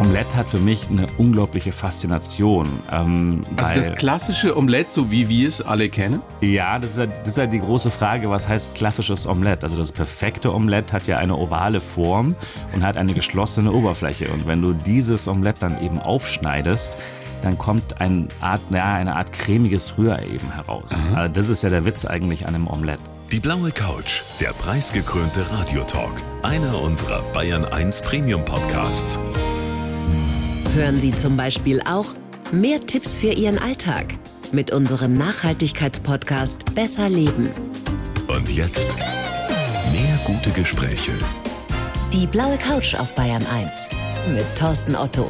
Omelette hat für mich eine unglaubliche Faszination. Ähm, Also das klassische Omelette, so wie wir es alle kennen. Ja, das ist, ja, das ist ja die große Frage, was heißt klassisches Omelett? Also das perfekte Omelett hat ja eine ovale Form und hat eine geschlossene Oberfläche. Und wenn du dieses Omelett dann eben aufschneidest, dann kommt ein Art, ja, eine Art cremiges Rührei eben heraus. Also das ist ja der Witz eigentlich an einem Omelett. Die blaue Couch, der preisgekrönte Radiotalk. Einer unserer Bayern 1 Premium Podcasts. Hören Sie zum Beispiel auch mehr Tipps für Ihren Alltag mit unserem Nachhaltigkeitspodcast Besser Leben. Und jetzt mehr gute Gespräche. Die blaue Couch auf Bayern 1 mit Thorsten Otto.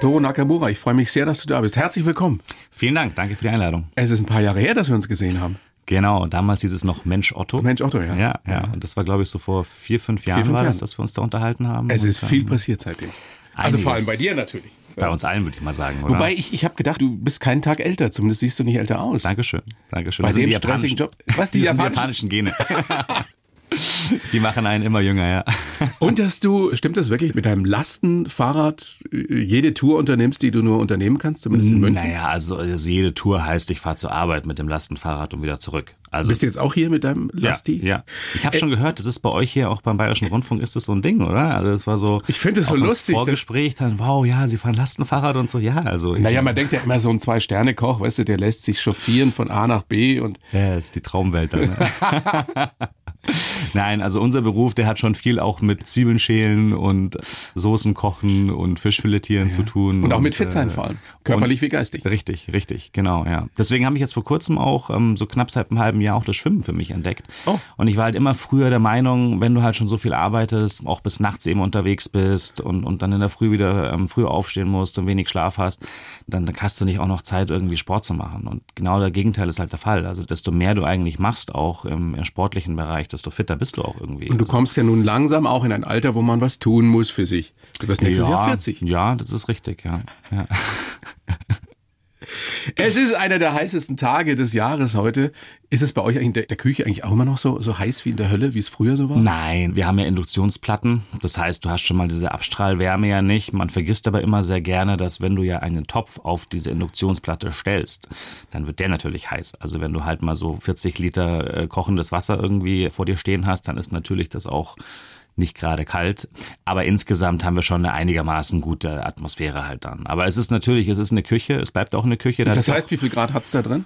Doro Nakamura, ich freue mich sehr, dass du da bist. Herzlich willkommen. Vielen Dank, danke für die Einladung. Es ist ein paar Jahre her, dass wir uns gesehen haben. Genau, damals hieß es noch Mensch Otto. Mensch Otto, ja. Ja, ja. Und das war, glaube ich, so vor vier, fünf Jahren fünf war das, Jahren. dass wir uns da unterhalten haben. Es ist viel passiert seitdem. Also vor allem bei dir natürlich. Bei uns allen, würde ich mal sagen. Oder? Wobei ich, ich habe gedacht, du bist keinen Tag älter. Zumindest siehst du nicht älter aus. Dankeschön, Dankeschön. Bei Das dem stressigen japanischen- Job. Was, die die, sind die japanischen? japanischen Gene. die machen einen immer jünger, ja. Und dass du, stimmt das wirklich, mit deinem Lastenfahrrad jede Tour unternimmst, die du nur unternehmen kannst, zumindest in München? Naja, also, also jede Tour heißt, ich fahre zur Arbeit mit dem Lastenfahrrad und wieder zurück. Also Bist du jetzt auch hier mit deinem ja, Lasti? ja. Ich habe schon gehört, das ist bei euch hier auch beim Bayerischen Rundfunk ist das so ein Ding, oder? Also es war so. Ich finde es so lustig, Vorgespräch dann, wow, ja, Sie fahren Lastenfahrrad und so, ja, also. Naja, man denkt ja immer so ein Zwei-Sterne-Koch, weißt du, der lässt sich chauffieren von A nach B und Ja, ist die Traumwelt dann. Ne? Nein, also unser Beruf, der hat schon viel auch mit Zwiebeln schälen und Soßen kochen und Fischfiletieren zu tun. Und auch mit fit sein äh, vor allem. Körperlich wie geistig. Richtig, richtig, genau, ja. Deswegen habe ich jetzt vor kurzem auch ähm, so knapp seit einem halben Jahr auch das Schwimmen für mich entdeckt. Oh. Und ich war halt immer früher der Meinung, wenn du halt schon so viel arbeitest, auch bis nachts eben unterwegs bist und, und dann in der Früh wieder ähm, früh aufstehen musst und wenig Schlaf hast, dann, dann hast du nicht auch noch Zeit, irgendwie Sport zu machen. Und genau der Gegenteil ist halt der Fall. Also desto mehr du eigentlich machst, auch im, im sportlichen Bereich, desto fitter bist du auch irgendwie. Und du Also, kommst ja nun langsam auch in ein Alter, wo man was tun muss für sich. Du wirst nächstes ja, Jahr 40. Ja, das ist richtig, ja. ja. Es ist einer der heißesten Tage des Jahres heute. Ist es bei euch in der, Küche eigentlich auch immer noch so, so heiß wie in der Hölle, wie es früher so war? Nein, wir haben ja Induktionsplatten. Das heißt, du hast schon mal diese Abstrahlwärme ja nicht. Man vergisst aber immer sehr gerne, dass wenn du ja einen Topf auf diese Induktionsplatte stellst, dann wird der natürlich heiß. Also wenn du halt mal so 40 Liter äh, kochendes Wasser irgendwie vor dir stehen hast, dann ist natürlich das auch nicht gerade kalt. Aber insgesamt haben wir schon eine einigermaßen gute Atmosphäre halt dann. Aber es ist natürlich, es ist eine Küche, es bleibt auch eine Küche. Da Das heißt, wie viel Grad hat's da drin?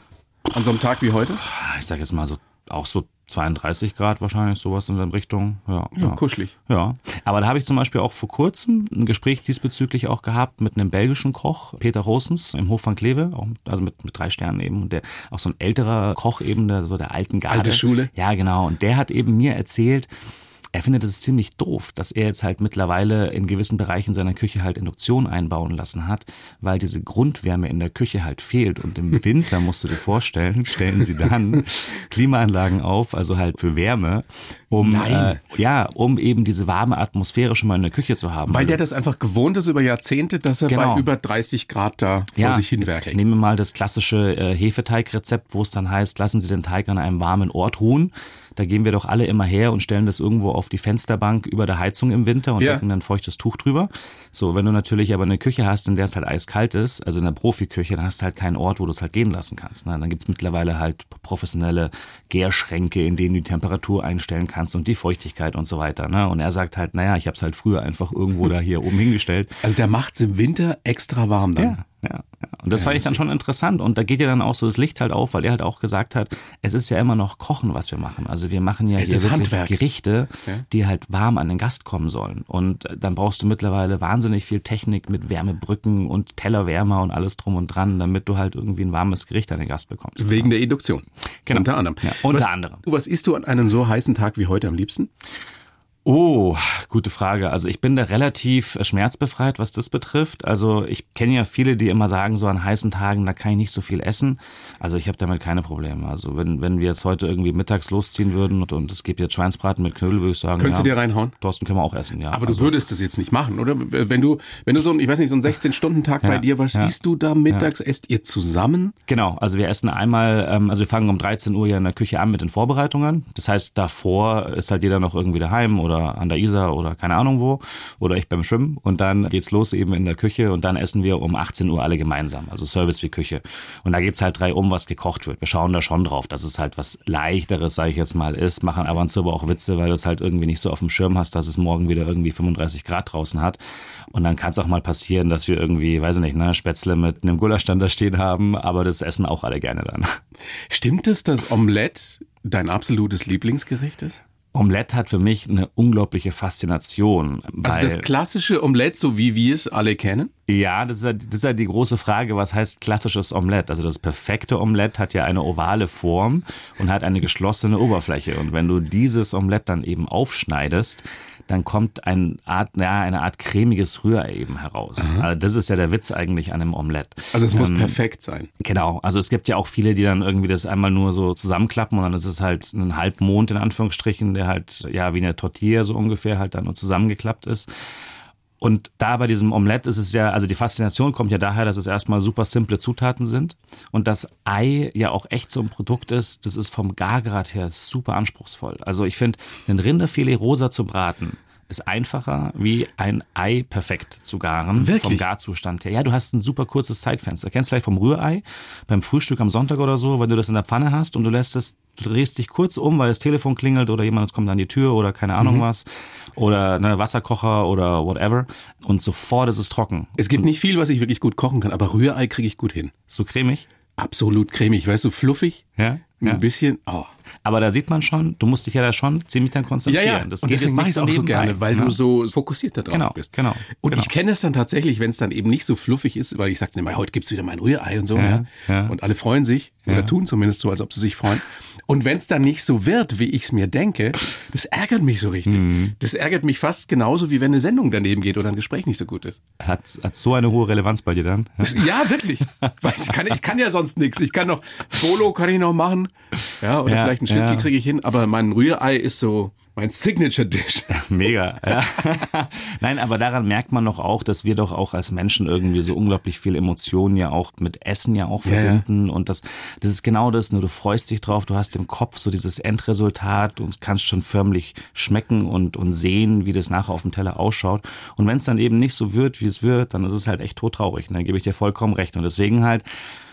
An so einem Tag wie heute? ich sag jetzt mal so, auch so 32 Grad wahrscheinlich, sowas in der Richtung. Ja, Ja, kuschelig. Ja, aber da habe ich zum Beispiel auch vor kurzem ein Gespräch diesbezüglich auch gehabt mit einem belgischen Koch, Peter Rosens, im Hof van Kleve, auch, also mit, mit drei Sternen eben, und der auch so ein älterer Koch eben, der so der alten Garde. Alte Schule. Ja, genau. Und der hat eben mir erzählt, er findet es ziemlich doof, dass er jetzt halt mittlerweile in gewissen Bereichen seiner Küche halt Induktion einbauen lassen hat, weil diese Grundwärme in der Küche halt fehlt. Und im Winter musst du dir vorstellen, stellen sie dann Klimaanlagen auf, also halt für Wärme, um Nein. Äh, ja, um eben diese warme Atmosphäre schon mal in der Küche zu haben. Weil der das einfach gewohnt ist über Jahrzehnte, dass er Genau. bei über 30 Grad da vor sich hin jetzt werkelt. nehmen wir mal das klassische äh, Hefeteigrezept, wo es dann heißt, lassen Sie den Teig an einem warmen Ort ruhen. Da gehen wir doch alle immer her und stellen das irgendwo auf die Fensterbank über der Heizung im Winter und Ja. decken dann ein feuchtes Tuch drüber. So, wenn du natürlich aber eine Küche hast, in der es halt eiskalt ist, also in der Profiküche, dann hast du halt keinen Ort, wo du es halt gehen lassen kannst. Ne? Dann gibt's mittlerweile halt professionelle Gärschränke, in denen du die Temperatur einstellen kannst und die Feuchtigkeit und so weiter. Ne? Und er sagt halt, naja, ich habe es halt früher einfach irgendwo da hier oben hingestellt. Also der macht's im Winter extra warm dann. Ja, ja, ja. Und das fand ich dann schon interessant. Und da geht ja dann auch so das Licht halt auf, weil er halt auch gesagt hat, es ist ja immer noch Kochen, was wir machen. Also wir machen ja Es hier wirklich Handwerk. Gerichte, Ja. die halt warm an den Gast kommen sollen. Und dann brauchst du mittlerweile wahnsinnig viel Technik mit Wärmebrücken und Tellerwärmer und alles drum und dran, damit du halt irgendwie ein warmes Gericht an den Gast bekommst. Wegen der Induktion. Genau. Unter anderem. Ja, unter was, anderem. Was isst du an einem so heißen Tag wie heute am liebsten? Oh, gute Frage. Also ich bin da relativ äh, schmerzbefreit, was das betrifft. Also ich kenne ja viele, die immer sagen, so an heißen Tagen, da kann ich nicht so viel essen. Also ich habe damit keine Probleme. Also wenn, wenn wir jetzt heute irgendwie mittags losziehen würden und, und es gibt jetzt Schweinsbraten mit Knödel, würde ich sagen, Könntest ja, du dir reinhauen? Thorsten können wir auch essen, ja. Aber also, du würdest das jetzt nicht machen, oder? Wenn du, wenn du so ein, ich weiß nicht, so ein 16-Stunden-Tag bei Ja, dir, was ja. isst du da mittags? Esst ihr zusammen? Genau, also wir essen einmal, ähm, also wir fangen um 13 Uhr ja in der Küche an mit den Vorbereitungen. Das heißt, davor ist halt jeder noch irgendwie daheim oder oder an der Isar oder keine Ahnung wo oder ich beim Schwimmen und dann geht's los eben in der Küche und dann essen wir um 18 Uhr alle gemeinsam, also Service wie Küche. Und da geht's halt drei um, was gekocht wird. Wir schauen da schon drauf, dass es halt was leichteres, sage ich jetzt mal, ist, machen ab und zu aber auch Witze, weil du es halt irgendwie nicht so auf dem Schirm hast, dass es morgen wieder irgendwie 35 Grad draußen hat. Und dann kann es auch mal passieren, dass wir irgendwie, weiß ich nicht, ne, Spätzle mit einem Gulaschstand da stehen haben, aber das essen auch alle gerne dann. Stimmt es, dass Omelette dein absolutes Lieblingsgericht ist? Omelette hat für mich eine unglaubliche Faszination. Also das klassische Omelette, so wie wir es alle kennen? Ja, das ist ja, das ist ja die große Frage, was heißt klassisches Omelette? Also das perfekte Omelette hat ja eine ovale Form und hat eine geschlossene Oberfläche. Und wenn du dieses Omelette dann eben aufschneidest, dann kommt ein Art, ja, eine Art cremiges Rührei eben heraus. Also das ist ja der Witz eigentlich an einem Omelette. Also es muss ähm, perfekt sein. Genau. Also es gibt ja auch viele, die dann irgendwie das einmal nur so zusammenklappen und dann ist es halt ein Halbmond in Anführungsstrichen, der halt ja wie eine Tortilla so ungefähr halt dann nur zusammengeklappt ist. Und da bei diesem Omelette ist es ja, also die Faszination kommt ja daher, dass es erstmal super simple Zutaten sind und das Ei ja auch echt so ein Produkt ist, das ist vom Gargrad her super anspruchsvoll. Also ich finde, ein Rinderfilet rosa zu braten, ist einfacher, wie ein Ei perfekt zu garen. Wirklich? Vom Garzustand her. Ja, du hast ein super kurzes Zeitfenster. Kennst du vielleicht vom Rührei? Beim Frühstück am Sonntag oder so, wenn du das in der Pfanne hast und du lässt es, du drehst dich kurz um, weil das Telefon klingelt oder jemand kommt an die Tür oder keine Ahnung Mhm. was. Oder ne, Wasserkocher oder whatever. Und sofort ist es trocken. Es gibt nicht viel, was ich wirklich gut kochen kann, aber Rührei kriege ich gut hin. So cremig. Absolut cremig, weißt du, fluffig, Ja. ja. ein bisschen. Oh. Aber da sieht man schon, du musst dich ja da schon ziemlich dann Ja, konzentrieren. ja, Das und deswegen mache ich es auch so gerne, weil ne? du so fokussiert da drauf Genau, bist. genau, Und genau. ich kenne es dann tatsächlich, wenn es dann eben nicht so fluffig ist, weil ich sage immer, heute gibt's wieder mein Rührei und so. Ja, Ja, ja. Und alle freuen sich oder tun zumindest so, als ob sie sich freuen. Und wenn es dann nicht so wird, wie ich es mir denke, das ärgert mich so richtig. Mhm. Das ärgert mich fast genauso, wie wenn eine Sendung daneben geht oder ein Gespräch nicht so gut ist. Hat, hat so eine hohe Relevanz bei dir dann? Das, ja, wirklich. Weil ich, kann, ich kann ja sonst nichts. Ich kann noch, Bolo kann ich noch machen. Ja, oder Ja, vielleicht ein Schnitzel ja. kriege ich hin. Aber mein Rührei ist so mein Signature-Dish. Mega. Ja. Nein, aber daran merkt man doch auch, dass wir doch auch als Menschen irgendwie so unglaublich viel Emotionen ja auch mit Essen ja auch Ja, ja. verbinden. Und das, das ist genau das, nur du freust dich drauf, du hast im Kopf so dieses Endresultat und kannst schon förmlich schmecken und, und sehen, wie das nachher auf dem Teller ausschaut. Und wenn es dann eben nicht so wird, wie es wird, dann ist es halt echt todtraurig. Dann gebe ich dir vollkommen recht. Und deswegen halt,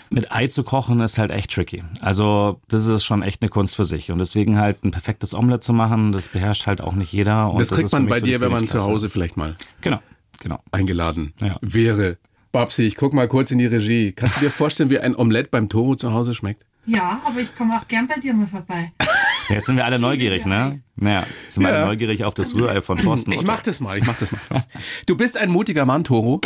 mit Ei zu kochen ist halt echt tricky. Also das ist schon echt eine Kunst für sich. Und deswegen halt ein perfektes Omelette zu machen, das beherrscht halt auch nicht jeder. Und Das kriegt man bei so dir, wenn man zu. Hause vielleicht mal Genau, genau. eingeladen Ja. wäre. Babsi, ich guck mal kurz in die Regie. Kannst du dir vorstellen, wie ein Omelett beim Toro zu Hause schmeckt? Ja, aber ich komme auch gern bei dir mal vorbei. Jetzt sind wir alle neugierig, ne? Naja, jetzt sind wir alle neugierig auf das Rührei von Thorsten. Ich mach das mal, ich mach das mal. Du bist ein mutiger Mann, Toro,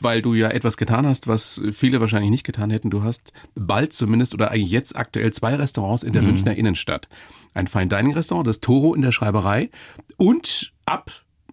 weil du ja etwas getan hast, was viele wahrscheinlich nicht getan hätten. Du hast bald zumindest oder eigentlich jetzt aktuell zwei Restaurants in der Münchner Innenstadt. Ein Fine Dining Restaurant, das Toro in der Schreiberei und ab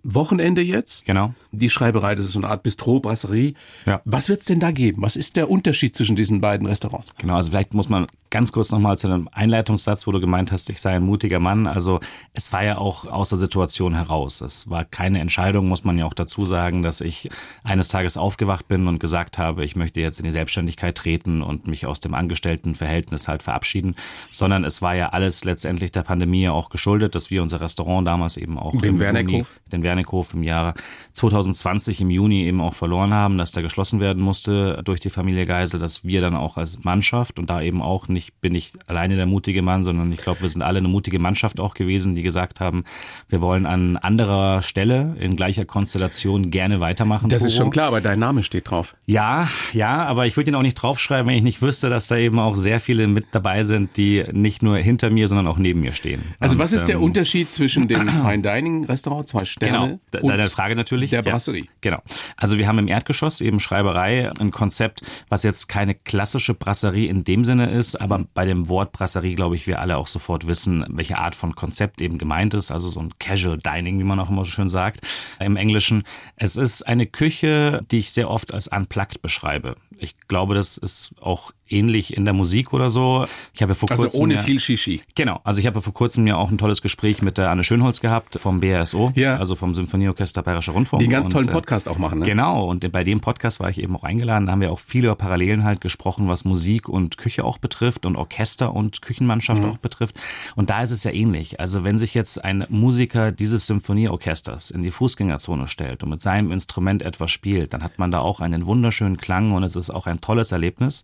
Wochenende jetzt Genau. die Schreiberei, das ist so eine Art Bistro, Brasserie. Ja. Was wird's denn da geben? Was ist der Unterschied zwischen diesen beiden Restaurants? Genau, also vielleicht muss man ganz kurz nochmal zu einem Einleitungssatz, wo du gemeint hast, ich sei ein mutiger Mann. Also es war ja auch aus der Situation heraus. Es war keine Entscheidung, muss man ja auch dazu sagen, dass ich eines Tages aufgewacht bin und gesagt habe, ich möchte jetzt in die Selbstständigkeit treten und mich aus dem Angestelltenverhältnis halt verabschieden, sondern es war ja alles letztendlich der Pandemie auch geschuldet, dass wir unser Restaurant damals eben auch Den im Wernickhof? Juni, Wernickhof im Jahre 2020 im Juni eben auch verloren haben, dass der geschlossen werden musste durch die Familie Geisel, dass wir dann auch als Mannschaft und da eben auch nicht, bin ich alleine der mutige Mann, sondern ich glaube, wir sind alle eine mutige Mannschaft auch gewesen, die gesagt haben, wir wollen an anderer Stelle in gleicher Konstellation gerne weitermachen. Das ist Toro. schon klar, aber dein Name steht drauf. Ja, ja, aber ich würde ihn auch nicht draufschreiben, wenn ich nicht wüsste, dass da eben auch sehr viele mit dabei sind, die nicht nur hinter mir, sondern auch neben mir stehen. Also Und, was ist der ähm, Unterschied zwischen dem Fine Dining Restaurant, zwei Sterne, Genau, de- und deine Frage natürlich. der Ja, Brasserie? genau. Also wir haben im Erdgeschoss eben Schreiberei, ein Konzept, was jetzt keine klassische Brasserie in dem Sinne ist, aber bei dem Wort Brasserie glaube ich, wir alle auch sofort wissen, welche Art von Konzept eben gemeint ist. Also so ein Casual Dining, wie man auch immer so schön sagt im Englischen. Es ist eine Küche, die ich sehr oft als unplugged beschreibe. Ich glaube, das ist auch ähnlich in der Musik oder so. Ich habe vor Also kurzem ohne ja, viel Shishi. Genau, also ich habe vor kurzem ja auch ein tolles Gespräch mit der Anne Schönholz gehabt vom BRSO, Ja. also vom Symphonieorchester Bayerischer Rundfunk. Die einen ganz tollen äh, Podcast auch machen, ne? Genau, und bei dem Podcast war ich eben auch eingeladen. Da haben wir auch viele Parallelen halt gesprochen, was Musik und Küche auch betrifft und Orchester und Küchenmannschaft auch betrifft. Und da ist es ja ähnlich. Also wenn sich jetzt ein Musiker dieses Symphonieorchesters in die Fußgängerzone stellt und mit seinem Instrument etwas spielt, dann hat man da auch einen wunderschönen Klang und es ist auch ein tolles Erlebnis.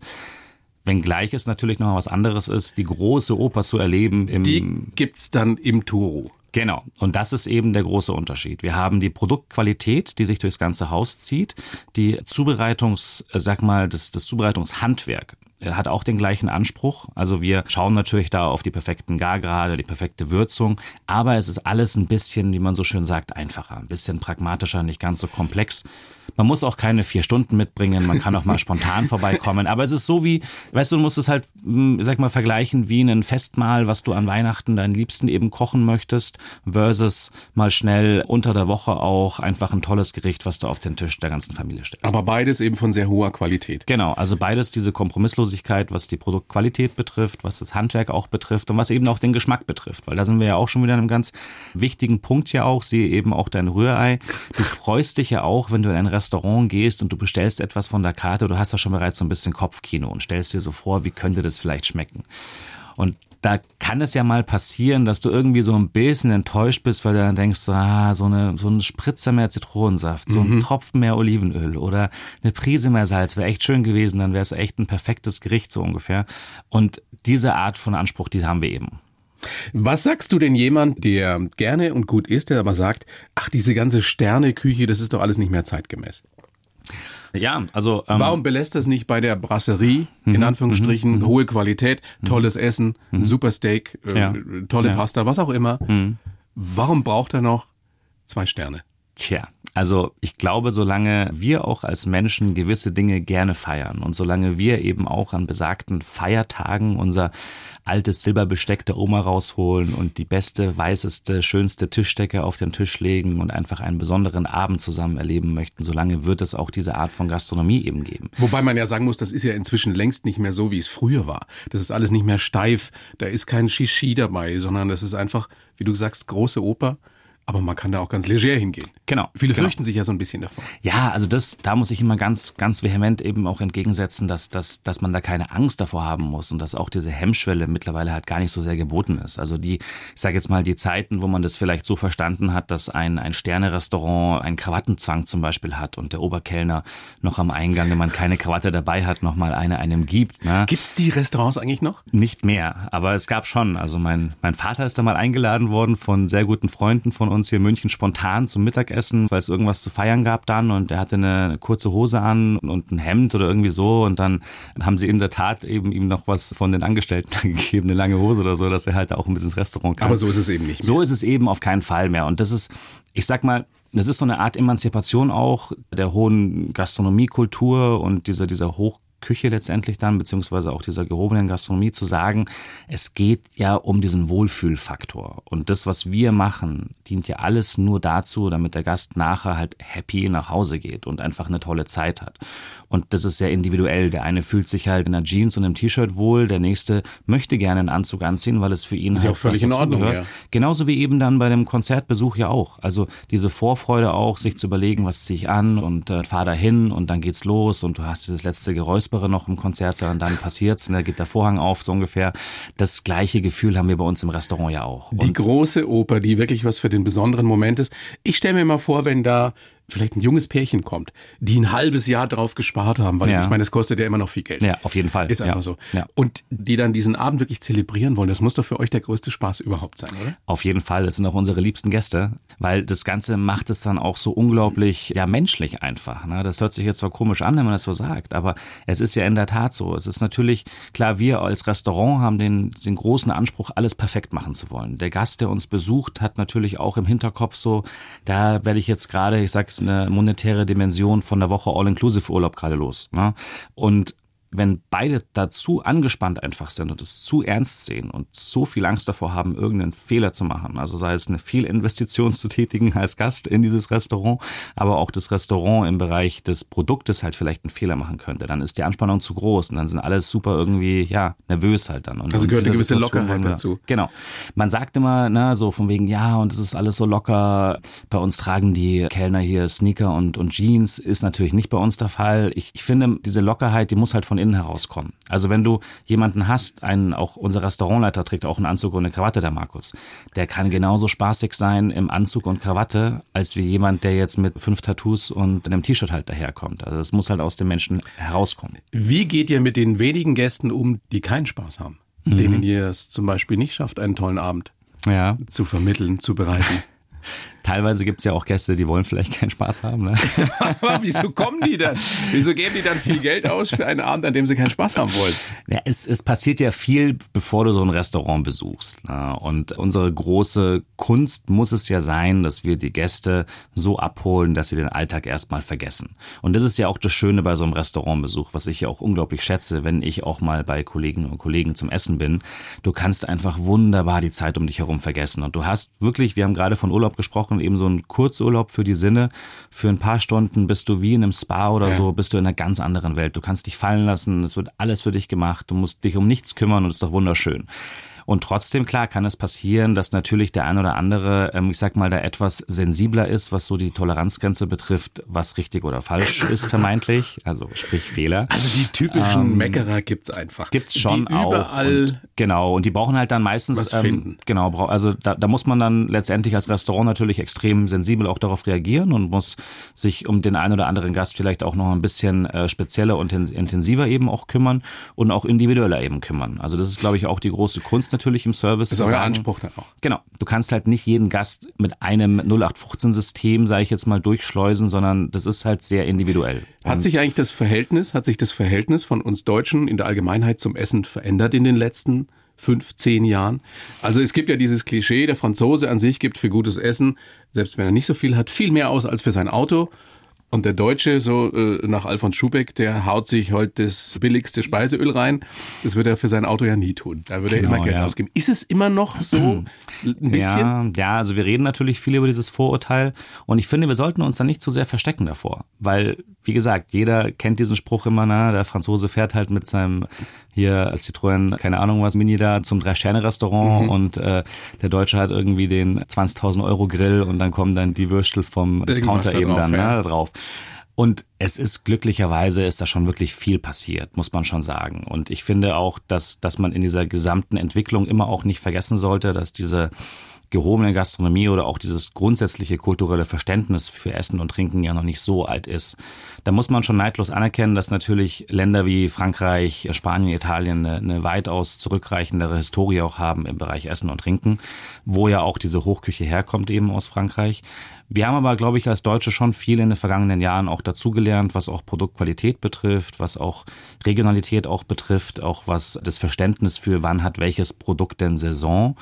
Wenngleich es natürlich noch was anderes ist, die große Oper zu erleben im Die gibt's dann im Toro. Genau. Und das ist eben der große Unterschied. Wir haben die Produktqualität, die sich durchs ganze Haus zieht, die Zubereitungs, sag mal, das, das Zubereitungshandwerk hat auch den gleichen Anspruch. Also wir schauen natürlich da auf die perfekten Gargrade, die perfekte Würzung, aber es ist alles ein bisschen, wie man so schön sagt, einfacher, ein bisschen pragmatischer, nicht ganz so komplex. Man muss auch keine vier Stunden mitbringen, man kann auch mal spontan vorbeikommen. Aber es ist so wie, weißt du, du musst es halt, mh, sag mal, vergleichen wie ein Festmahl, was du an Weihnachten deinen Liebsten eben kochen möchtest, versus mal schnell unter der Woche auch einfach ein tolles Gericht, was du auf den Tisch der ganzen Familie stellst. Aber beides eben von sehr hoher Qualität. Genau, also beides diese Kompromisslosigkeit, was die Produktqualität betrifft, was das Handwerk auch betrifft und was eben auch den Geschmack betrifft, weil da sind wir ja auch schon wieder an einem ganz wichtigen Punkt ja auch, siehe eben auch dein Rührei. Du freust dich ja auch, wenn du in ein Restaurant gehst und du bestellst etwas von der Karte, du hast ja schon bereits so ein bisschen Kopfkino und stellst dir so vor, wie könnte das vielleicht schmecken. Und da kann es ja mal passieren, dass du irgendwie so ein bisschen enttäuscht bist, weil du dann denkst, so, ah, so eine so ein Spritzer mehr Zitronensaft, so ein Tropfen mehr Olivenöl oder eine Prise mehr Salz wäre echt schön gewesen, dann wäre es echt ein perfektes Gericht so ungefähr. Und diese Art von Anspruch, die haben wir eben. Was sagst du denn jemand, der gerne und gut isst, der aber sagt, ach, diese ganze Sterneküche, das ist doch alles nicht mehr zeitgemäß? Ja, also ähm, Warum belässt das nicht bei der Brasserie, in Anführungsstrichen, hohe Qualität, tolles Essen, ein super Steak, äh, Ja. tolle Ja. Pasta, was auch immer? Warum braucht er noch zwei Sterne? Tja, also ich glaube, solange wir auch als Menschen gewisse Dinge gerne feiern und solange wir eben auch an besagten Feiertagen unser altes Silberbesteck der Oma rausholen und die beste, weißeste, schönste Tischdecke auf den Tisch legen und einfach einen besonderen Abend zusammen erleben möchten, solange wird es auch diese Art von Gastronomie eben geben. Wobei man ja sagen muss, das ist ja inzwischen längst nicht mehr so, wie es früher war. Das ist alles nicht mehr steif, da ist kein Shishi dabei, sondern das ist einfach, wie du sagst, große Oper. Aber man kann da auch ganz leger hingehen. Genau. Viele genau. fürchten sich ja so ein bisschen davor. Ja, also das, da muss ich immer ganz, ganz vehement eben auch entgegensetzen, dass, dass, dass man da keine Angst davor haben muss und dass auch diese Hemmschwelle mittlerweile halt gar nicht so sehr geboten ist. Also die, ich sage jetzt mal, die Zeiten, wo man das vielleicht so verstanden hat, dass ein, ein Sterne-Restaurant einen Krawattenzwang zum Beispiel hat und der Oberkellner noch am Eingang, wenn man keine Krawatte dabei hat, noch mal eine einem gibt. Ne? Gibt's die Restaurants eigentlich noch? Nicht mehr, aber es gab schon. Also mein, mein Vater ist da mal eingeladen worden von sehr guten Freunden von uns hier in München spontan zum Mittagessen, weil es irgendwas zu feiern gab dann und er hatte eine, kurze Hose an und ein Hemd oder irgendwie so und dann haben sie in der Tat eben ihm noch was von den Angestellten gegeben, eine lange Hose oder so, dass er halt auch ein bisschen ins Restaurant kam. Aber so ist es eben nicht mehr. So ist es eben auf keinen Fall mehr. Und das ist, ich sag mal, das ist so eine Art Emanzipation auch der hohen Gastronomiekultur und dieser, dieser Hochküche letztendlich dann, beziehungsweise auch dieser gehobenen Gastronomie zu sagen, es geht ja um diesen Wohlfühlfaktor. Und das, was wir machen, dient ja alles nur dazu, damit der Gast nachher halt happy nach Hause geht und einfach eine tolle Zeit hat. Und das ist sehr individuell. Der eine fühlt sich halt in einer Jeans und einem T-Shirt wohl, der nächste möchte gerne einen Anzug anziehen, weil es für ihn Ist ja halt auch völlig in Ordnung, ja. Genauso wie eben dann bei dem Konzertbesuch ja auch. Also diese Vorfreude auch, sich zu überlegen, was ziehe ich an und äh, fahr da hin und dann geht's los und du hast dieses letzte Geräuspere noch im Konzert, und dann passiert's und da geht der Vorhang auf, so ungefähr. Das gleiche Gefühl haben wir bei uns im Restaurant ja auch. Die Und große Oper, die wirklich was für den besonderen Moment ist. Ich stelle mir mal vor, wenn da vielleicht ein junges Pärchen kommt, die ein halbes Jahr drauf gespart haben, weil Ja. ich meine, es kostet ja immer noch viel Geld. ja, auf jeden Fall. Ist einfach ja. so. Ja. Und die dann diesen Abend wirklich zelebrieren wollen, das muss doch für euch der größte Spaß überhaupt sein, oder? Auf jeden Fall, das sind auch unsere liebsten Gäste, weil das Ganze macht es dann auch so unglaublich, ja, menschlich einfach. Ne? Das hört sich jetzt zwar komisch an, wenn man das so sagt, aber es ist ja in der Tat so. Es ist natürlich, klar, wir als Restaurant haben den, den großen Anspruch, alles perfekt machen zu wollen. Der Gast, der uns besucht, hat natürlich auch im Hinterkopf so, da werde ich jetzt gerade, ich sage eine monetäre Dimension von der Woche All-Inclusive-Urlaub gerade los. Ne? Und wenn beide dazu angespannt einfach sind und es zu ernst sehen und so viel Angst davor haben, irgendeinen Fehler zu machen, also sei es eine Fehlinvestition zu tätigen als Gast in dieses Restaurant, aber auch das Restaurant im Bereich des Produktes halt vielleicht einen Fehler machen könnte, dann ist die Anspannung zu groß und dann sind alle super irgendwie, ja, nervös halt dann. Und Also gehört eine gewisse Situation Lockerheit dazu. Genau. Man sagt immer, na, so von wegen, ja, und es ist alles so locker. Bei uns tragen die Kellner hier Sneaker und, und Jeans. Ist natürlich nicht bei uns der Fall. Ich, ich finde, diese Lockerheit, die muss halt von innen herauskommen. Also wenn du jemanden hast, einen, auch unser Restaurantleiter trägt auch einen Anzug und eine Krawatte, der Markus. Der kann genauso spaßig sein im Anzug und Krawatte, als wie jemand, der jetzt mit fünf Tattoos und einem T-Shirt halt daherkommt. Also das muss halt aus dem Menschen herauskommen. Wie geht ihr mit den wenigen Gästen um, die keinen Spaß haben? Mhm. Denen ihr es zum Beispiel nicht schafft, einen tollen Abend Ja. zu vermitteln, zu bereiten. Teilweise gibt's ja auch Gäste, die wollen vielleicht keinen Spaß haben. Ne? Aber wieso kommen die dann? Wieso geben die dann viel Geld aus für einen Abend, an dem sie keinen Spaß haben wollen? Ja, es, es passiert ja viel, bevor du so ein Restaurant besuchst. Ne? Und unsere große Kunst muss es ja sein, dass wir die Gäste so abholen, dass sie den Alltag erstmal vergessen. Und das ist ja auch das Schöne bei so einem Restaurantbesuch, was ich ja auch unglaublich schätze, wenn ich auch mal bei Kolleginnen und Kollegen zum Essen bin. Du kannst einfach wunderbar die Zeit um dich herum vergessen. Und du hast wirklich, wir haben gerade von Urlaub gesprochen, eben so einen Kurzurlaub für die Sinne. Für ein paar Stunden bist du wie in einem Spa oder so, bist du in einer ganz anderen Welt. Du kannst dich fallen lassen, es wird alles für dich gemacht, du musst dich um nichts kümmern und es ist doch wunderschön. Und trotzdem, klar, kann es passieren, dass natürlich der ein oder andere, ähm, ich sag mal, da etwas sensibler ist, was so die Toleranzgrenze betrifft, was richtig oder falsch ist, vermeintlich. Also sprich Fehler. Also die typischen Meckerer gibt's einfach. Gibt's schon die auch. überall Und, genau. Und die brauchen halt dann meistens, was ähm, finden. genau, also da, da muss man dann letztendlich als Restaurant natürlich extrem sensibel auch darauf reagieren und muss sich um den einen oder anderen Gast vielleicht auch noch ein bisschen äh, spezieller und intens- intensiver eben auch kümmern und auch individueller eben kümmern. Also das ist, glaube ich, auch die große Kunst natürlich im Service. Das ist euer Anspruch dann auch. Genau. Du kannst halt nicht jeden Gast mit einem 0815-System, sage ich jetzt mal, durchschleusen, sondern das ist halt sehr individuell. Hat sich eigentlich das Verhältnis, hat sich das Verhältnis von uns Deutschen in der Allgemeinheit zum Essen verändert in den letzten fünf, zehn Jahren? Also es gibt ja dieses Klischee, der Franzose an sich gibt für gutes Essen, selbst wenn er nicht so viel hat, viel mehr aus als für sein Auto. Und der Deutsche, so äh, nach Alfons Schubeck, der haut sich heute das billigste Speiseöl rein. Das wird er für sein Auto ja nie tun. Da würde er Genau, immer Geld ja. ausgeben. Ist es immer noch so ein bisschen? Ja, ja, also wir reden natürlich viel über dieses Vorurteil und ich finde, wir sollten uns da nicht zu sehr verstecken davor, weil, wie gesagt, jeder kennt diesen Spruch immer, na, der Franzose fährt halt mit seinem hier Citroën, keine Ahnung was, Mini da zum Drei-Sterne-Restaurant und äh, der Deutsche hat irgendwie den 20.000 Euro Grill und dann kommen dann die Würstel vom Discounter da eben drauf, dann ja. ne, drauf. Und es ist glücklicherweise ist da schon wirklich viel passiert, muss man schon sagen. Und ich finde auch, dass, dass man in dieser gesamten Entwicklung immer auch nicht vergessen sollte, dass diese gehobene Gastronomie oder auch dieses grundsätzliche kulturelle Verständnis für Essen und Trinken ja noch nicht so alt ist. Da muss man schon neidlos anerkennen, dass natürlich Länder wie Frankreich, Spanien, Italien eine, eine weitaus zurückreichendere Historie auch haben im Bereich Essen und Trinken, wo ja auch diese Hochküche herkommt eben aus Frankreich. Wir haben aber, glaube ich, als Deutsche schon viel in den vergangenen Jahren auch dazugelernt, was auch Produktqualität betrifft, was auch Regionalität auch betrifft, auch was das Verständnis für wann hat welches Produkt denn Saison.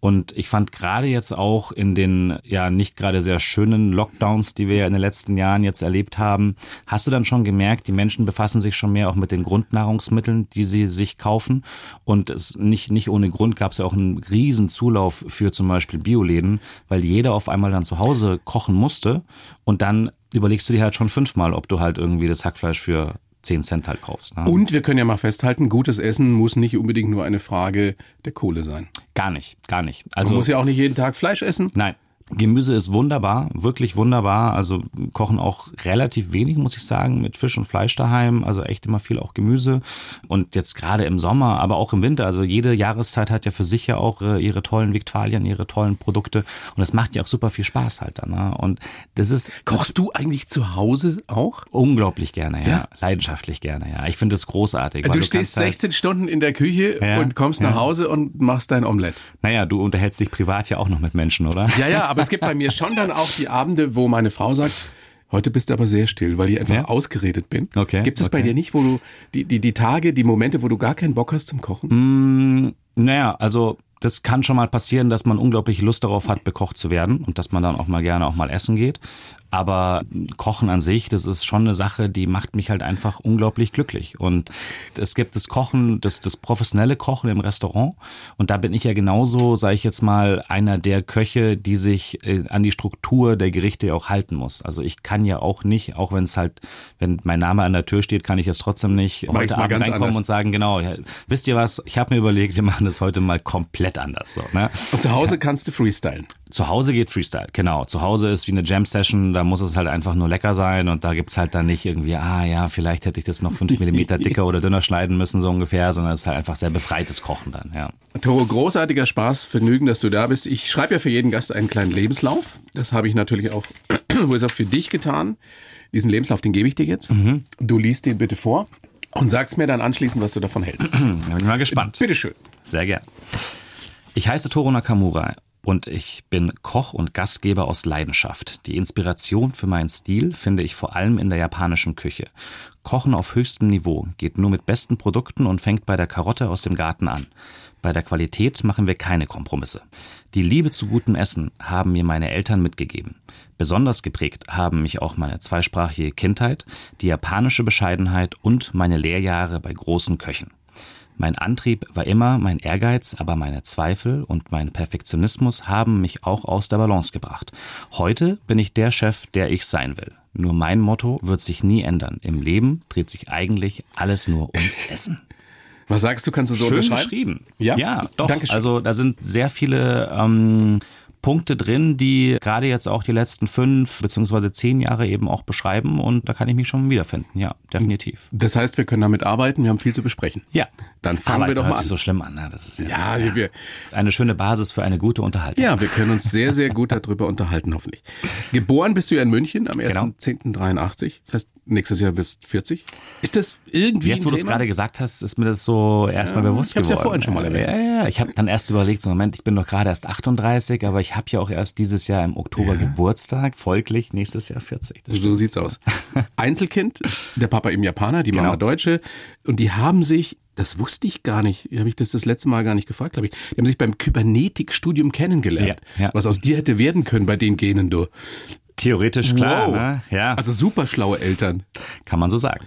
Und ich fand gerade jetzt auch in den ja nicht gerade sehr schönen Lockdowns, die wir in den letzten Jahren jetzt erlebt haben, hast du dann schon gemerkt, die Menschen befassen sich schon mehr auch mit den Grundnahrungsmitteln, die sie sich kaufen. Und es nicht, nicht ohne Grund gab es ja auch einen riesen Zulauf für zum Beispiel Bioläden, weil jeder auf einmal dann zu Hause kochen musste und dann überlegst du dir halt schon fünfmal, ob du halt irgendwie das Hackfleisch für 10 Cent halt kaufst. Ne? Und wir können ja mal festhalten, gutes Essen muss nicht unbedingt nur eine Frage der Kohle sein. Gar nicht, gar nicht. Man Also muss ja auch nicht jeden Tag Fleisch essen. Nein. Gemüse ist wunderbar, wirklich wunderbar. Also kochen auch relativ wenig, muss ich sagen, mit Fisch und Fleisch daheim. Also echt immer viel auch Gemüse. Und jetzt gerade im Sommer, aber auch im Winter. Also jede Jahreszeit hat ja für sich ja auch äh, ihre tollen Viktualien, ihre tollen Produkte. Und das macht ja auch super viel Spaß halt dann. Ne? Und das ist Kochst du eigentlich zu Hause auch? unglaublich gerne, ja. Ja? Leidenschaftlich gerne, ja. Ich finde das großartig. weil Du kannst stehst halt- 16 Stunden in der Küche Ja, und kommst ja. nach Hause und machst dein Omelett. Naja, du unterhältst dich privat ja auch noch mit Menschen, oder? Ja, ja, aber es gibt bei mir schon dann auch die Abende, wo meine Frau sagt, heute bist du aber sehr still, weil ich einfach Ja? ausgeredet bin. Okay, Gibt es bei okay. dir nicht, wo du die, die, die Tage, die Momente, wo du gar keinen Bock hast zum Kochen? Mm, Naja, also das kann schon mal passieren, dass man unglaubliche Lust darauf hat, bekocht zu werden und dass man dann auch mal gerne auch mal essen geht. Aber Kochen an sich, das ist schon eine Sache, die macht mich halt einfach unglaublich glücklich. Und es gibt das Kochen, das, das professionelle Kochen im Restaurant. Und da bin ich ja genauso, sage ich jetzt mal, einer der Köche, die sich äh, an die Struktur der Gerichte auch halten muss. Also ich kann ja auch nicht, auch wenn es halt, wenn mein Name an der Tür steht, kann ich jetzt trotzdem nicht Mach heute Abend reinkommen anders. und sagen, genau, wisst ihr was, ich habe mir überlegt, wir machen das heute mal komplett anders. So, ne? Und zu Hause kannst du freestylen. Zu Hause geht Freestyle, genau. Zu Hause ist wie eine Jam-Session, da muss es halt einfach nur lecker sein und da gibt's halt dann nicht irgendwie, ah ja, vielleicht hätte ich das noch fünf Millimeter dicker oder dünner schneiden müssen, so ungefähr, sondern es ist halt einfach sehr befreites Kochen dann, ja. Toro, großartiger Spaß, Vergnügen, dass du da bist. Ich schreibe ja für jeden Gast einen kleinen Lebenslauf. Das habe ich natürlich auch, wo ist auch für dich getan. Diesen Lebenslauf, den gebe ich dir jetzt. Du liest den bitte vor und sagst mir dann anschließend, was du davon hältst. Bin ich mal gespannt. Bitteschön. Sehr gern. Ich heiße Toru Nakamura und ich bin Koch und Gastgeber aus Leidenschaft. Die Inspiration für meinen Stil finde ich vor allem in der japanischen Küche. Kochen auf höchstem Niveau geht nur mit besten Produkten und fängt bei der Karotte aus dem Garten an. Bei der Qualität machen wir keine Kompromisse. Die Liebe zu gutem Essen haben mir meine Eltern mitgegeben. Besonders geprägt haben mich auch meine zweisprachige Kindheit, die japanische Bescheidenheit und meine Lehrjahre bei großen Köchen. Mein Antrieb war immer mein Ehrgeiz, aber meine Zweifel und mein Perfektionismus haben mich auch aus der Balance gebracht. Heute bin ich der Chef, der ich sein will. Nur mein Motto wird sich nie ändern. Im Leben dreht sich eigentlich alles nur ums Essen. Was sagst du, kannst du so Schön unterschreiben? geschrieben. Ja? ja doch. Dankeschön. Also da sind sehr viele ähm, Punkte drin, die gerade jetzt auch die letzten fünf beziehungsweise zehn Jahre eben auch beschreiben und da kann ich mich schon wiederfinden. Ja, definitiv. Das heißt, wir können damit arbeiten, wir haben viel zu besprechen. Ja. Dann fangen Aber wir doch hört mal sich an. so schlimm an. Ne? Das ist ja, Ja, wir- eine schöne Basis für eine gute Unterhaltung. ja, wir können uns sehr, sehr gut darüber unterhalten, hoffentlich. Geboren bist du ja in München am Genau. 1.10.83. Das heißt, nächstes Jahr wirst du 40. Ist das irgendwie Jetzt, wo du es gerade gesagt hast, ist mir das so erstmal Ja, bewusst ich hab's ja geworden. vorhin schon mal erwähnt. Ja, ja, ich habe dann erst überlegt, so Moment, ich bin doch gerade erst 38, aber ich habe ja auch erst dieses Jahr im Oktober Geburtstag, folglich nächstes Jahr 40. Das So sieht's aus. Einzelkind, der Papa eben Japaner, die Mama Genau. Deutsche. Und die haben sich, das wusste ich gar nicht, habe ich das das letzte Mal gar nicht gefragt, glaube ich, die haben sich beim Kybernetikstudium kennengelernt. Ja, ja. Was aus dir hätte werden können bei den Genen, du. Theoretisch klar, Wow. ne? Ja, Also super schlaue Eltern. kann man so sagen.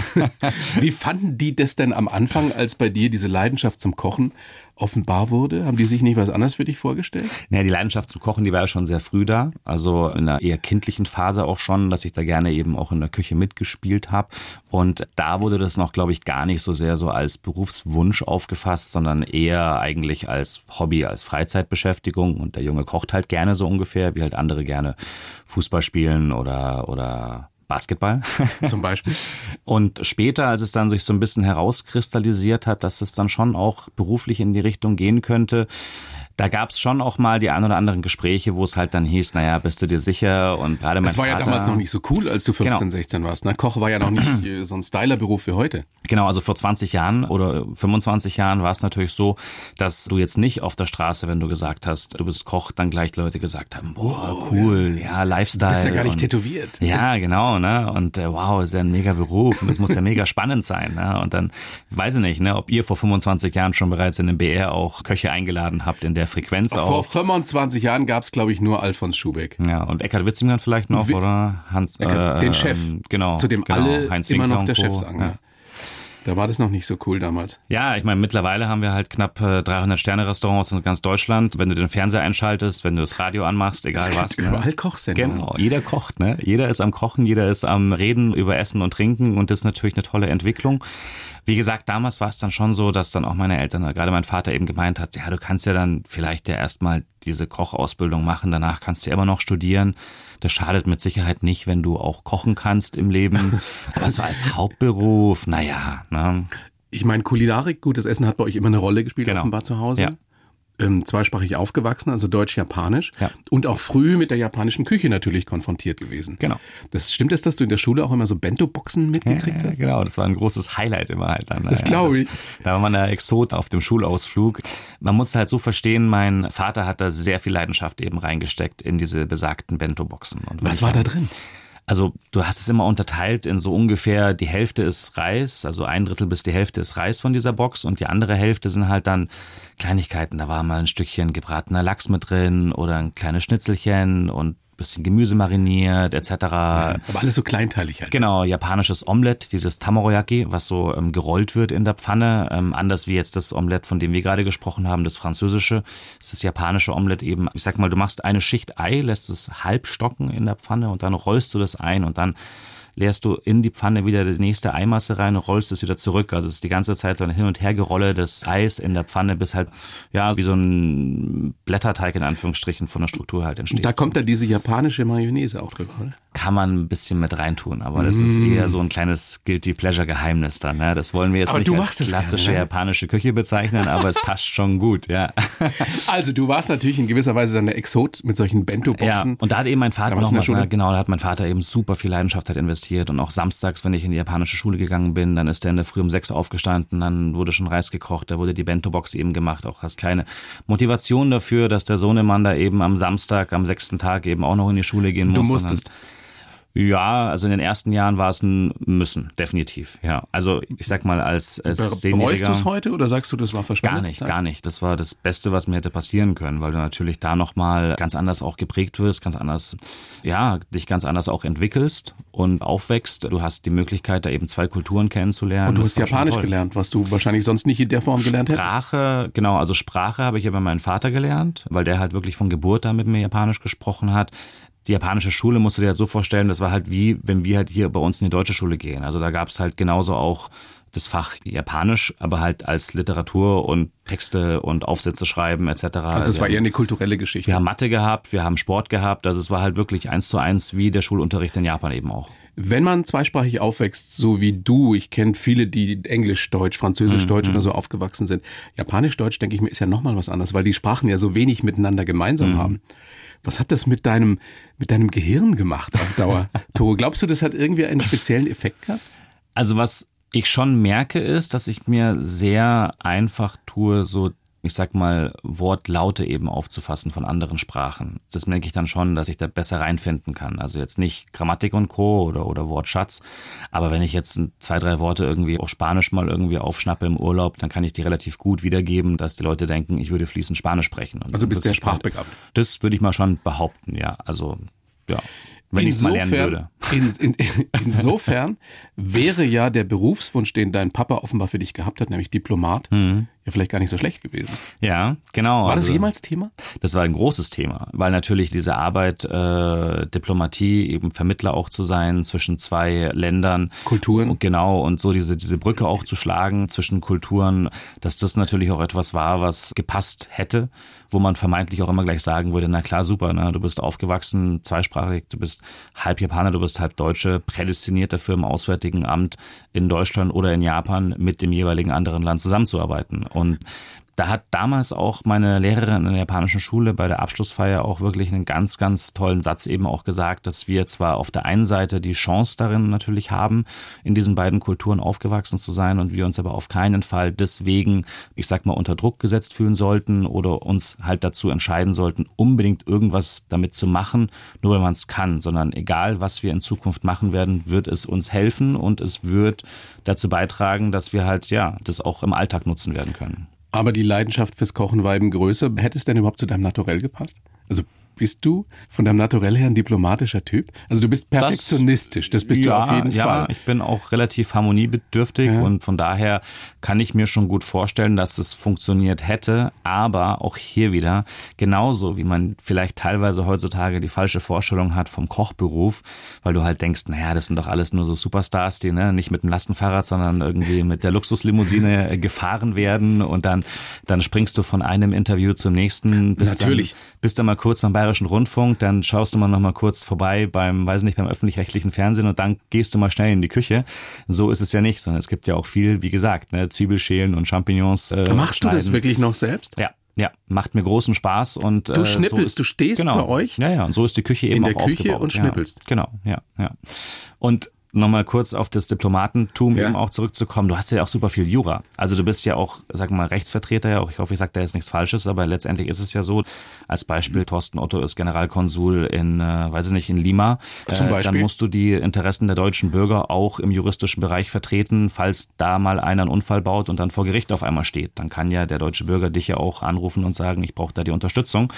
Wie fanden die das denn am Anfang, als bei dir diese Leidenschaft zum Kochen offenbar wurde? Haben die sich nicht was anderes für dich vorgestellt? Naja, die Leidenschaft zum Kochen, die war ja schon sehr früh da. Also in einer eher kindlichen Phase auch schon, dass ich da gerne eben auch in der Küche mitgespielt habe. Und da wurde das noch, glaube ich, gar nicht so sehr so als Berufswunsch aufgefasst, sondern eher eigentlich als Hobby, als Freizeitbeschäftigung. Und der Junge kocht halt gerne so ungefähr, wie halt andere gerne Fußball spielen oder, oder Basketball. Zum Beispiel? Und später, als es dann sich so ein bisschen herauskristallisiert hat, dass es dann schon auch beruflich in die Richtung gehen könnte, da gab es schon auch mal die ein oder anderen Gespräche, wo es halt dann hieß, naja, bist du dir sicher? Und gerade mein Das war ja Vater, damals noch nicht so cool, als du 15, Genau. 16 warst. Ne? Koch war ja noch nicht äh, so ein Stylerberuf wie heute. Genau, also vor 20 Jahren oder 25 Jahren war es natürlich so, dass du jetzt nicht auf der Straße, wenn du gesagt hast, du bist Koch, dann gleich Leute gesagt haben, boah, cool, ja, Lifestyle. Du bist ja gar nicht und- tätowiert. Ja, genau, ne? Und äh, wow, ist ja ein mega Beruf und es muss ja mega spannend sein, ne? Und dann weiß ich nicht, ne, ob ihr vor 25 Jahren schon bereits in den BR auch Köche eingeladen habt in der Frequenz Vor auch. 25 Jahren gab es, glaube ich, nur Alfons Schubeck. Ja, und Eckhard Witzingmann vielleicht noch, Wi- oder? Hans, Eckert, äh, den Chef, ähm, genau. zu dem genau, alle Heinz immer Winkler noch der. Chef sagen. Ja. Da war das noch nicht so cool damals. Ja, ich meine, mittlerweile haben wir halt knapp äh, 300 Sterne-Restaurants in ganz Deutschland. Wenn du den Fernseher einschaltest, wenn du das Radio anmachst, egal Es was. gibt überall Kochsendungen. Genau, jeder kocht, ne? Jeder ist am Kochen, jeder ist am Reden über Essen und Trinken und das ist natürlich eine tolle Entwicklung. Wie gesagt, damals war es dann schon so, dass dann auch meine Eltern, gerade mein Vater eben gemeint hat, ja, du kannst ja dann vielleicht ja erstmal diese Kochausbildung machen, danach kannst du ja immer noch studieren. Das schadet mit Sicherheit nicht, wenn du auch kochen kannst im Leben. Aber so als Hauptberuf, naja, ne? Ich meine, Kulinarik, gutes Essen hat bei euch immer eine Rolle gespielt, Genau. offenbar zu Hause. Ja. Ähm, zweisprachig aufgewachsen, also Deutsch-Japanisch. Ja. Und auch früh mit der japanischen Küche natürlich konfrontiert gewesen. Genau. Das stimmt es, dass du in der Schule auch immer so Bento-Boxen mitgekriegt Ja, hast? genau, das war ein großes Highlight immer halt dann. Das glaub ich. Da war man der Exot auf dem Schulausflug. Man muss es halt so verstehen, mein Vater hat da sehr viel Leidenschaft eben reingesteckt in diese besagten Bento-Boxen. Was war da drin? Also du hast es immer unterteilt in so ungefähr die Hälfte ist Reis, also ein Drittel bis die Hälfte ist Reis von dieser Box und die andere Hälfte sind halt dann Kleinigkeiten. Da war mal ein Stückchen gebratener Lachs mit drin oder ein kleines Schnitzelchen und bisschen Gemüse mariniert etc. Aber alles so kleinteilig halt. Genau, japanisches Omelett, dieses Tamaroyaki, was so ähm, gerollt wird in der Pfanne. Ähm, anders wie jetzt das Omelett, von dem wir gerade gesprochen haben, das französische. ist Das japanische Omelett eben, ich sag mal, du machst eine Schicht Ei, lässt es halb stocken in der Pfanne und dann rollst du das ein und dann leerst du in die Pfanne wieder die nächste Eimasse rein und rollst es wieder zurück. Also es ist die ganze Zeit so ein Hin- und Hergerolle des Eis in der Pfanne, bis halt, ja, wie so ein Blätterteig in Anführungsstrichen von der Struktur halt entsteht. Da kommt dann diese japanische Mayonnaise auch drüber, oder? Kann man ein bisschen mit reintun, aber das ist Mm. eher so ein kleines Guilty Pleasure Geheimnis dann. Ne? Das wollen wir jetzt Aber nicht als klassische gerne, ne? japanische Küche bezeichnen, aber es passt schon gut, ja. Also du warst natürlich in gewisser Weise dann der Exot mit solchen Ja, Bento-Boxen. und da hat eben mein Vater der noch was, Schule? genau, da hat mein Vater eben super viel Leidenschaft halt investiert und auch samstags, wenn ich in die japanische Schule gegangen bin, dann ist er in der Früh um sechs aufgestanden, dann wurde schon Reis gekocht, da wurde die Bento-Box eben gemacht, auch als kleine Motivation dafür, dass der Sohnemann da eben am Samstag, am sechsten Tag eben auch noch in die Schule gehen muss. Du Und dann- musstest. Ja, also in den ersten Jahren war es ein Müssen, definitiv. Ja, also ich sag mal als, als Bereust du es heute oder sagst du, das war verschwendet? Gar nicht, gar nicht. Das war das Beste, was mir hätte passieren können, weil du natürlich da nochmal ganz anders auch geprägt wirst, ganz anders, ja, dich ganz anders auch entwickelst und aufwächst. Du hast die Möglichkeit, da eben zwei Kulturen kennenzulernen. Und du hast Japanisch gelernt, was du wahrscheinlich sonst nicht in der Form gelernt hättest. Sprache, genau, also Sprache habe ich ja bei meinem Vater gelernt, weil der halt wirklich von Geburt an mit mir Japanisch gesprochen hat. Die japanische Schule musst du dir halt so vorstellen, das war halt wie, wenn wir halt hier bei uns in die deutsche Schule gehen. Also da gab es halt genauso auch das Fach Japanisch, aber halt als Literatur und Texte und Aufsätze schreiben etc. Also das war eher eine kulturelle Geschichte. wir haben Mathe gehabt, wir haben Sport gehabt, also es war halt wirklich eins zu eins wie der Schulunterricht in Japan eben auch. Wenn man zweisprachig aufwächst, so wie du, ich kenne viele, die Englisch-Deutsch, Französisch-Deutsch Mhm. oder so aufgewachsen sind. Japanisch-Deutsch, denke ich mir, ist ja nochmal was anderes, weil die Sprachen ja so wenig miteinander gemeinsam Mhm. haben. Was hat das mit deinem, mit deinem Gehirn gemacht auf Dauer? Toro, glaubst du, das hat irgendwie einen speziellen Effekt gehabt? Also was ich schon merke ist, dass ich mir sehr einfach tue, so ich sag mal, Wortlaute eben aufzufassen von anderen Sprachen. Das merke ich dann schon, dass ich da besser reinfinden kann. Also jetzt nicht Grammatik und Co. oder, oder Wortschatz, aber wenn ich jetzt zwei, drei Worte irgendwie auf Spanisch mal irgendwie aufschnappe im Urlaub, dann kann ich die relativ gut wiedergeben, dass die Leute denken, ich würde fließend Spanisch sprechen. Und Also bist sehr sprachbegabt. Das würde ich mal schon behaupten, ja. Also, ja. Wenn ich es mal lernen würde. In, in, insofern wäre ja der Berufswunsch, den dein Papa offenbar für dich gehabt hat, nämlich Diplomat, ja vielleicht gar nicht so schlecht gewesen. Ja, genau. War das also- jemals Thema? Das war ein großes Thema, weil natürlich diese Arbeit, äh, Diplomatie, eben Vermittler auch zu sein zwischen zwei Ländern. Kulturen. Und Genau, und so diese, diese Brücke auch zu schlagen zwischen Kulturen, dass das natürlich auch etwas war, was gepasst hätte, wo man vermeintlich auch immer gleich sagen würde, na klar, super, ne? du bist aufgewachsen, zweisprachig, du bist halb Japaner, du bist halb Deutsche, prädestiniert dafür im Auswärtigen Amt in Deutschland oder in Japan mit dem jeweiligen anderen Land zusammenzuarbeiten. Und da hat damals auch meine Lehrerin in der japanischen Schule bei der Abschlussfeier auch wirklich einen ganz, ganz tollen Satz eben auch gesagt, dass wir zwar auf der einen Seite die Chance darin natürlich haben, in diesen beiden Kulturen aufgewachsen zu sein und wir uns aber auf keinen Fall deswegen, ich sag mal, unter Druck gesetzt fühlen sollten oder uns halt dazu entscheiden sollten, unbedingt irgendwas damit zu machen, nur weil man es kann, sondern egal, was wir in Zukunft machen werden, wird es uns helfen und es wird dazu beitragen, dass wir halt, ja, das auch im Alltag nutzen werden können. Aber die Leidenschaft fürs Kochen war eben größer. Hätte es denn überhaupt zu deinem Naturell gepasst? Also bist du von deinem Naturell her ein diplomatischer Typ? Also du bist perfektionistisch, das, bist ja, du auf jeden ja, Fall. ich bin auch relativ harmoniebedürftig Ja. und von daher kann ich mir schon gut vorstellen, dass es funktioniert hätte. Aber auch hier wieder, genauso wie man vielleicht teilweise heutzutage die falsche Vorstellung hat vom Kochberuf, weil du halt denkst, naja, das sind doch alles nur so Superstars, die ne, nicht mit dem Lastenfahrrad, sondern irgendwie mit der Luxuslimousine gefahren werden und dann, dann springst du von einem Interview zum nächsten. Bist Natürlich. Dann, bist dann mal kurz beim Bayerischen Rundfunk, dann schaust du mal noch mal kurz vorbei beim, weiß nicht, beim öffentlich-rechtlichen Fernsehen und dann gehst du mal schnell in die Küche. So ist es ja nicht, sondern es gibt ja auch viel, wie gesagt, ne, Zwiebelschälen und Champignons. Äh, Machst du das schneiden. wirklich noch selbst? Ja, ja, macht mir großen Spaß und Du äh, so schnippelst, ist, du stehst genau. bei euch Ja, ja, und so ist die Küche eben in der auch Küche aufgebaut. und ja, schnippelst. Genau, ja, ja. Und nochmal kurz auf das Diplomatentum Ja. eben auch zurückzukommen. Du hast ja auch super viel Jura. Also du bist ja auch, sag mal, Rechtsvertreter ja auch. Ich hoffe, ich sage da jetzt nichts Falsches, aber letztendlich ist es ja so. Als Beispiel, Thorsten Otto ist Generalkonsul in, äh, weiß ich nicht, in Lima. Zum Äh, Beispiel. Dann musst du die Interessen der deutschen Bürger auch im juristischen Bereich vertreten, falls da mal einer einen Unfall baut und dann vor Gericht auf einmal steht. Dann kann ja der deutsche Bürger dich ja auch anrufen und sagen, ich brauche da die Unterstützung.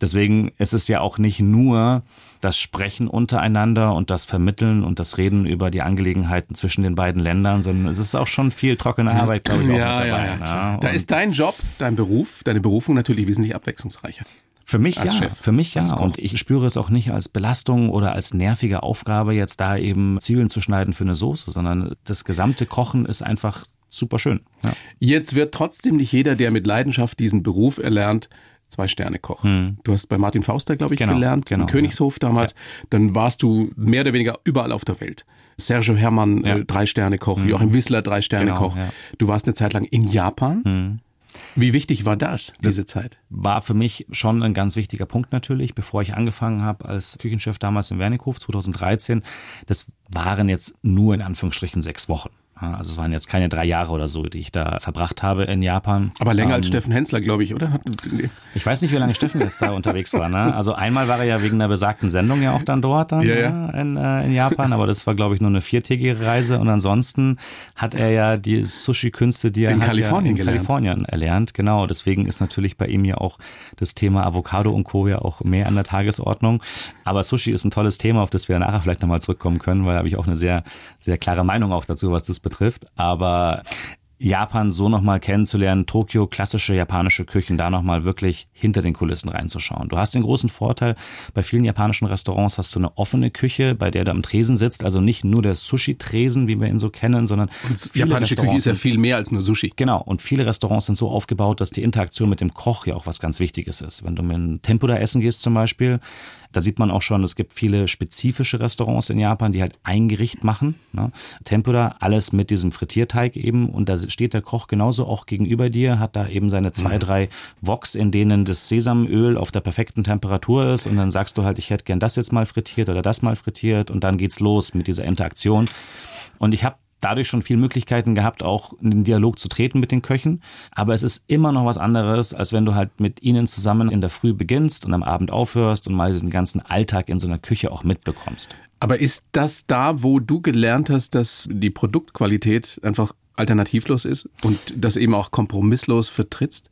Deswegen ist es ja auch nicht nur das Sprechen untereinander und das Vermitteln und das Reden über die Angelegenheiten zwischen den beiden Ländern, sondern es ist auch schon viel trockene Arbeit, glaube ich, auch ja, mit ja, dabei. ja, ne? klar. Da ist dein Job, dein Beruf, deine Berufung natürlich wesentlich abwechslungsreicher. Für mich ja, Chef, für mich ja. Und ich spüre es auch nicht als Belastung oder als nervige Aufgabe, jetzt da eben Zwiebeln zu schneiden für eine Soße, sondern das gesamte Kochen ist einfach super schön. Ja. Jetzt wird trotzdem nicht jeder, der mit Leidenschaft diesen Beruf erlernt, zwei Sterne Koch. Du hast bei Martin Fauster, glaube ich, Genau, gelernt, genau, im Königshof damals. Dann warst du mehr oder weniger überall auf der Welt. Sergio Herrmann, Ja. äh, drei Sterne Koch, Joachim Wissler, drei Sterne Genau, Koch. ja. Du warst eine Zeit lang in Japan. Wie wichtig war das, diese Zeit? war für mich schon ein ganz wichtiger Punkt natürlich, bevor ich angefangen habe als Küchenchef damals im Wernickhof 2013. Das waren jetzt nur in Anführungsstrichen sechs Wochen. Also es waren jetzt keine drei Jahre oder so, die ich da verbracht habe in Japan. Aber länger als Ähm, Steffen Hensler, glaube ich, oder? Ich weiß nicht, wie lange Steffen jetzt da unterwegs war. Ne? Also einmal war er ja wegen einer besagten Sendung ja auch dann dort dann, Ja, ja. ja. In, äh, in Japan, aber das war, glaube ich, nur eine viertägige Reise. Und ansonsten hat er ja die Sushi-Künste, die er In hat, Kalifornien ja in gelernt. Kalifornien erlernt. Genau, deswegen ist natürlich bei ihm ja auch das Thema Avocado und Co. ja auch mehr an der Tagesordnung. Aber Sushi ist ein tolles Thema, auf das wir nachher vielleicht nochmal zurückkommen können, weil da habe ich auch eine sehr, sehr klare Meinung auch dazu, was das betrifft. Aber Japan so nochmal kennenzulernen, Tokio, klassische japanische Küchen, da nochmal wirklich hinter den Kulissen reinzuschauen. Du hast den großen Vorteil, bei vielen japanischen Restaurants hast du eine offene Küche, bei der du am Tresen sitzt, also nicht nur der Sushi-Tresen, wie wir ihn so kennen, sondern japanische Küche ist ja viel mehr als nur Sushi. Genau, und viele Restaurants sind so aufgebaut, dass die Interaktion mit dem Koch ja auch was ganz Wichtiges ist. Wenn du mit einem Tempura essen gehst zum Beispiel, da sieht man auch schon, es gibt viele spezifische Restaurants in Japan, die halt ein Gericht machen. Ne? Tempura, alles mit diesem Frittierteig eben. Und da steht der Koch genauso auch gegenüber dir, hat da eben seine zwei, drei Woks, in denen das Sesamöl auf der perfekten Temperatur ist. Und dann sagst du halt, ich hätte gern das jetzt mal frittiert oder das mal frittiert. Und dann geht's los mit dieser Interaktion. Und ich habe dadurch schon viele Möglichkeiten gehabt, auch in den Dialog zu treten mit den Köchen. Aber es ist immer noch was anderes, als wenn du halt mit ihnen zusammen in der Früh beginnst und am Abend aufhörst und mal diesen ganzen Alltag in so einer Küche auch mitbekommst. Aber ist das da, wo du gelernt hast, dass die Produktqualität einfach alternativlos ist und das eben auch kompromisslos vertrittst?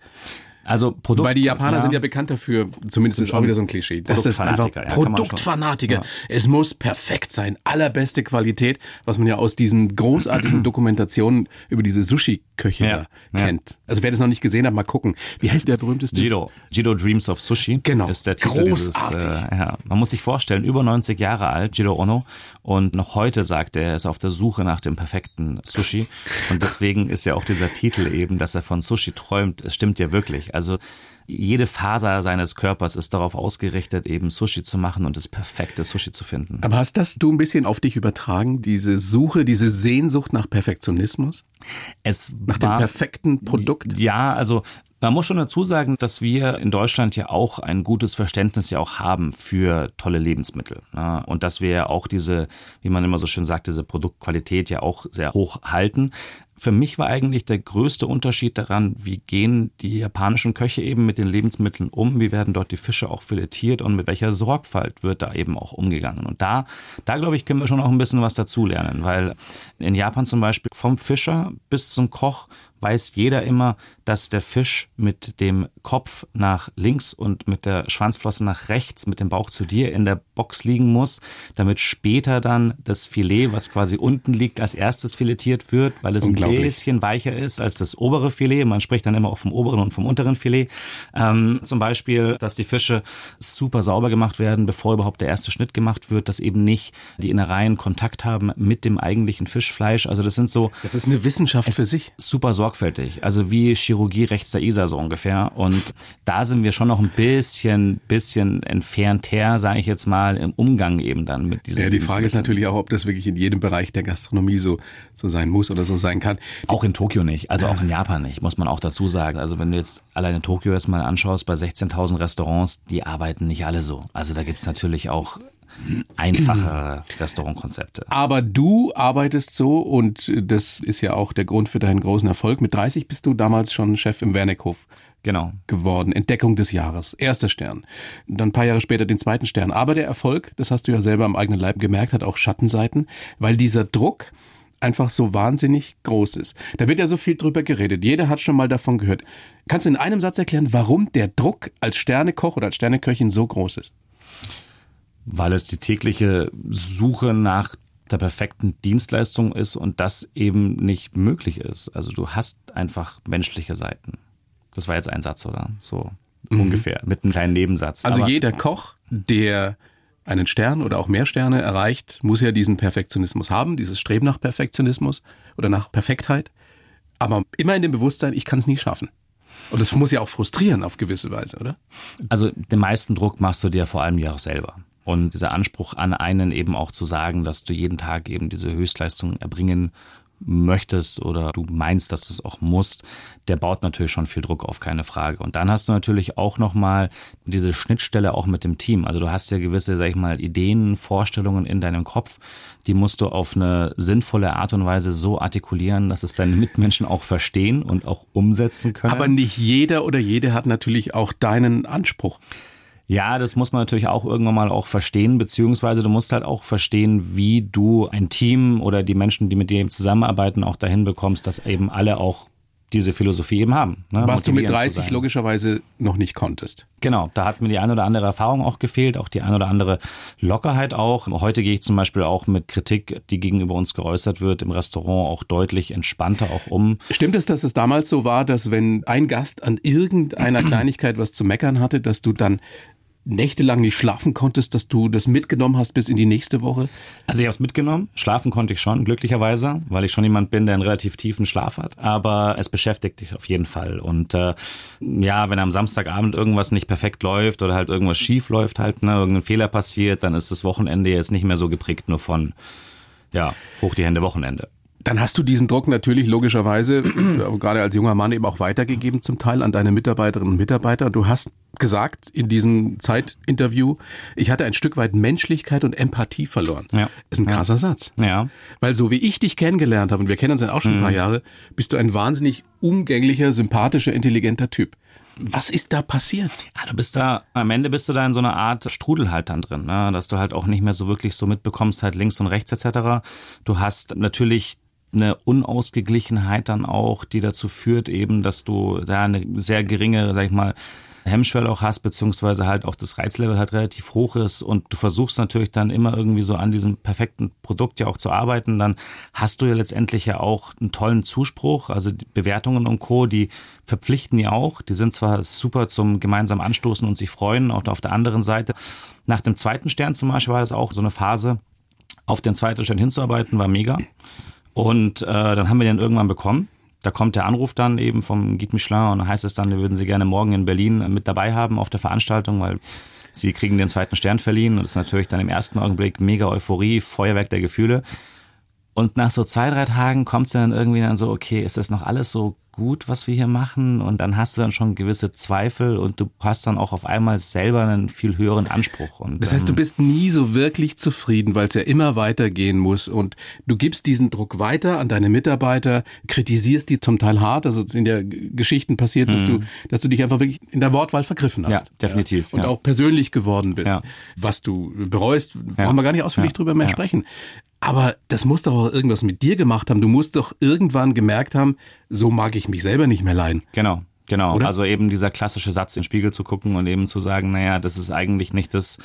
Also Produkt, Weil die Japaner sind ja bekannt dafür, zumindest ist auch wieder so ein Klischee. Das ist einfach Produktfanatiker, ja. Produktfanatiker. Ja. Es muss perfekt sein, allerbeste Qualität, was man ja aus diesen großartigen Dokumentationen über diese Sushi-Köche Ja, ja. kennt. Also wer das noch nicht gesehen hat, mal gucken. Wie heißt der berühmteste? Jido. Jido Dreams of Sushi. Genau. Ist der Titel Großartig. Dieses, äh, ja. Man muss sich vorstellen, über 90 Jahre alt, Jido Ono. Und noch heute sagt er, er ist auf der Suche nach dem perfekten Sushi. Und deswegen ist ja auch dieser Titel eben, dass er von Sushi träumt. Es stimmt ja wirklich. Also jede Faser seines Körpers ist darauf ausgerichtet, eben Sushi zu machen und das perfekte Sushi zu finden. Aber hast das du ein bisschen auf dich übertragen, diese Suche, diese Sehnsucht nach Perfektionismus? Es Nach dem war, perfekten Produkt? Ja, also man muss schon dazu sagen, dass wir in Deutschland ja auch ein gutes Verständnis ja auch haben für tolle Lebensmittel. Ne? Und dass wir ja auch diese, wie man immer so schön sagt, diese Produktqualität ja auch sehr hoch halten. Für mich war eigentlich der größte Unterschied daran, wie gehen die japanischen Köche eben mit den Lebensmitteln um, wie werden dort die Fische auch filetiert und mit welcher Sorgfalt wird da eben auch umgegangen. Und da, da glaube ich, können wir schon auch ein bisschen was dazulernen, weil in Japan zum Beispiel vom Fischer bis zum Koch weiß jeder immer, dass der Fisch mit dem Kopf nach links und mit der Schwanzflosse nach rechts, mit dem Bauch zu dir in der Box liegen muss, damit später dann das Filet, was quasi unten liegt, als erstes filetiert wird, weil es Bisschen weicher ist als das obere Filet. Man spricht dann immer auch vom oberen und vom unteren Filet. Ähm, zum Beispiel, dass die Fische super sauber gemacht werden, bevor überhaupt der erste Schnitt gemacht wird, dass eben nicht die Innereien Kontakt haben mit dem eigentlichen Fischfleisch. Also das sind so Das ist eine Wissenschaft für sich. super sorgfältig. Also wie Chirurgie rechts der Isar so ungefähr. Und da sind wir schon noch ein bisschen, bisschen entfernt her, sage ich jetzt mal, im Umgang eben dann mit diesen Ja, die Frage ist natürlich auch, ob das wirklich in jedem Bereich der Gastronomie so, so sein muss oder so sein kann. Auch in Tokio nicht, also auch in Japan nicht, muss man auch dazu sagen. Also wenn du jetzt allein in Tokio jetzt mal anschaust, bei 16.000 Restaurants, die arbeiten nicht alle so. Also da gibt's natürlich auch einfachere Restaurantkonzepte. Aber du arbeitest so und das ist ja auch der Grund für deinen großen Erfolg. Mit 30 bist du damals schon Chef im Wernickhof Genau. geworden. Entdeckung des Jahres. Erster Stern. Dann ein paar Jahre später den zweiten Stern. Aber der Erfolg, das hast du ja selber am eigenen Leib gemerkt, hat auch Schattenseiten, weil dieser Druck einfach so wahnsinnig groß ist. Da wird ja so viel drüber geredet. Jeder hat schon mal davon gehört. Kannst du in einem Satz erklären, warum der Druck als Sternekoch oder als Sterneköchin so groß ist? Weil es die tägliche Suche nach der perfekten Dienstleistung ist und das eben nicht möglich ist. Also du hast einfach menschliche Seiten. Das war jetzt ein Satz, oder? So ungefähr, mit einem kleinen Nebensatz. Also Aber- jeder Koch, der einen Stern oder auch mehr Sterne erreicht, muss ja diesen Perfektionismus haben, dieses Streben nach Perfektionismus oder nach Perfektheit. Aber immer in dem Bewusstsein, ich kann es nie schaffen. Und das muss ja auch frustrieren auf gewisse Weise, oder? Also den meisten Druck machst du dir vor allem ja auch selber. Und dieser Anspruch an einen eben auch zu sagen, dass du jeden Tag eben diese Höchstleistung erbringen möchtest oder du meinst, dass du es auch musst, der baut natürlich schon viel Druck auf, keine Frage. Und dann hast du natürlich auch nochmal diese Schnittstelle auch mit dem Team. Also du hast ja gewisse, sag ich mal, Ideen, Vorstellungen in deinem Kopf, die musst du auf eine sinnvolle Art und Weise so artikulieren, dass es deine Mitmenschen auch verstehen und auch umsetzen können. Aber nicht jeder oder jede hat natürlich auch deinen Anspruch. Ja, das muss man natürlich auch irgendwann mal auch verstehen, beziehungsweise du musst halt auch verstehen, wie du ein Team oder die Menschen, die mit dir eben zusammenarbeiten, auch dahin bekommst, dass eben alle auch diese Philosophie eben haben. Ne? Was du mit Motivierend zu 30 sein. logischerweise noch nicht konntest. Genau, da hat mir die eine oder andere Erfahrung auch gefehlt, auch die eine oder andere Lockerheit auch. Heute gehe ich zum Beispiel auch mit Kritik, die gegenüber uns geäußert wird, im Restaurant auch deutlich entspannter auch um. Stimmt es, dass es damals so war, dass wenn ein Gast an irgendeiner Kleinigkeit was zu meckern hatte, dass du dann nächtelang nicht schlafen konntest, dass du das mitgenommen hast bis in die nächste Woche? Also ich habe es mitgenommen. Schlafen konnte ich schon, glücklicherweise, weil ich schon jemand bin, der einen relativ tiefen Schlaf hat. Aber es beschäftigt dich auf jeden Fall. Und äh, ja, wenn am Samstagabend irgendwas nicht perfekt läuft oder halt irgendwas schief läuft, halt, ne, irgendein Fehler passiert, dann ist das Wochenende jetzt nicht mehr so geprägt nur von ja, hoch die Hände Wochenende. Dann hast du diesen Druck natürlich logischerweise, äh, gerade als junger Mann eben auch weitergegeben zum Teil an deine Mitarbeiterinnen und Mitarbeiter. Du hast gesagt in diesem Zeitinterview, ich hatte ein Stück weit Menschlichkeit und Empathie verloren. Ja. Ist ein krasser Satz. Ja. Weil so wie ich dich kennengelernt habe, und wir kennen uns ja auch schon ein paar Jahre, bist du ein wahnsinnig umgänglicher, sympathischer, intelligenter Typ. Was ist da passiert? Ja, du bist da, am Ende bist du da in so einer Art Strudel halt dann drin, ne? dass du halt auch nicht mehr so wirklich so mitbekommst, halt links und rechts etc. Du hast natürlich eine Unausgeglichenheit dann auch, die dazu führt eben, dass du da eine sehr geringe, sag ich mal, Hemmschwelle auch hast, beziehungsweise halt auch das Reizlevel halt relativ hoch ist und du versuchst natürlich dann immer irgendwie so an diesem perfekten Produkt ja auch zu arbeiten, dann hast du ja letztendlich ja auch einen tollen Zuspruch, also die Bewertungen und Co., die verpflichten ja auch, die sind zwar super zum gemeinsam anstoßen und sich freuen, auch auf der anderen Seite. Nach dem zweiten Stern zum Beispiel war das auch so eine Phase, auf den zweiten Stern hinzuarbeiten, war mega. Und äh, dann haben wir den irgendwann bekommen. Da kommt der Anruf dann eben vom Guide Michelin und dann heißt es dann, wir würden Sie gerne morgen in Berlin mit dabei haben auf der Veranstaltung, weil Sie kriegen den zweiten Stern verliehen und das ist natürlich dann im ersten Augenblick mega Euphorie, Feuerwerk der Gefühle. Und nach so zwei, drei Tagen kommt es dann irgendwie dann so, okay, ist das noch alles so gut, was wir hier machen? Und dann hast du dann schon gewisse Zweifel und du hast dann auch auf einmal selber einen viel höheren Anspruch. Und, Das heißt, du ähm, bist nie so wirklich zufrieden, weil es ja immer weitergehen muss und du gibst diesen Druck weiter an deine Mitarbeiter, kritisierst die zum Teil hart. Also in der Geschichten passiert, dass du, dass du dich einfach wirklich in der Wortwahl vergriffen hast. Mhm. Ja, definitiv, Und ja. auch persönlich geworden bist. Ja. Was du bereust, Ja. brauchen wir gar nicht ausführlich Ja. drüber mehr Ja. sprechen. Aber das muss doch auch irgendwas mit dir gemacht haben. Du musst doch irgendwann gemerkt haben, so mag ich mich selber nicht mehr leiden. Genau, genau. Oder? Also eben dieser klassische Satz in den Spiegel zu gucken und eben zu sagen, naja, das ist eigentlich nicht das,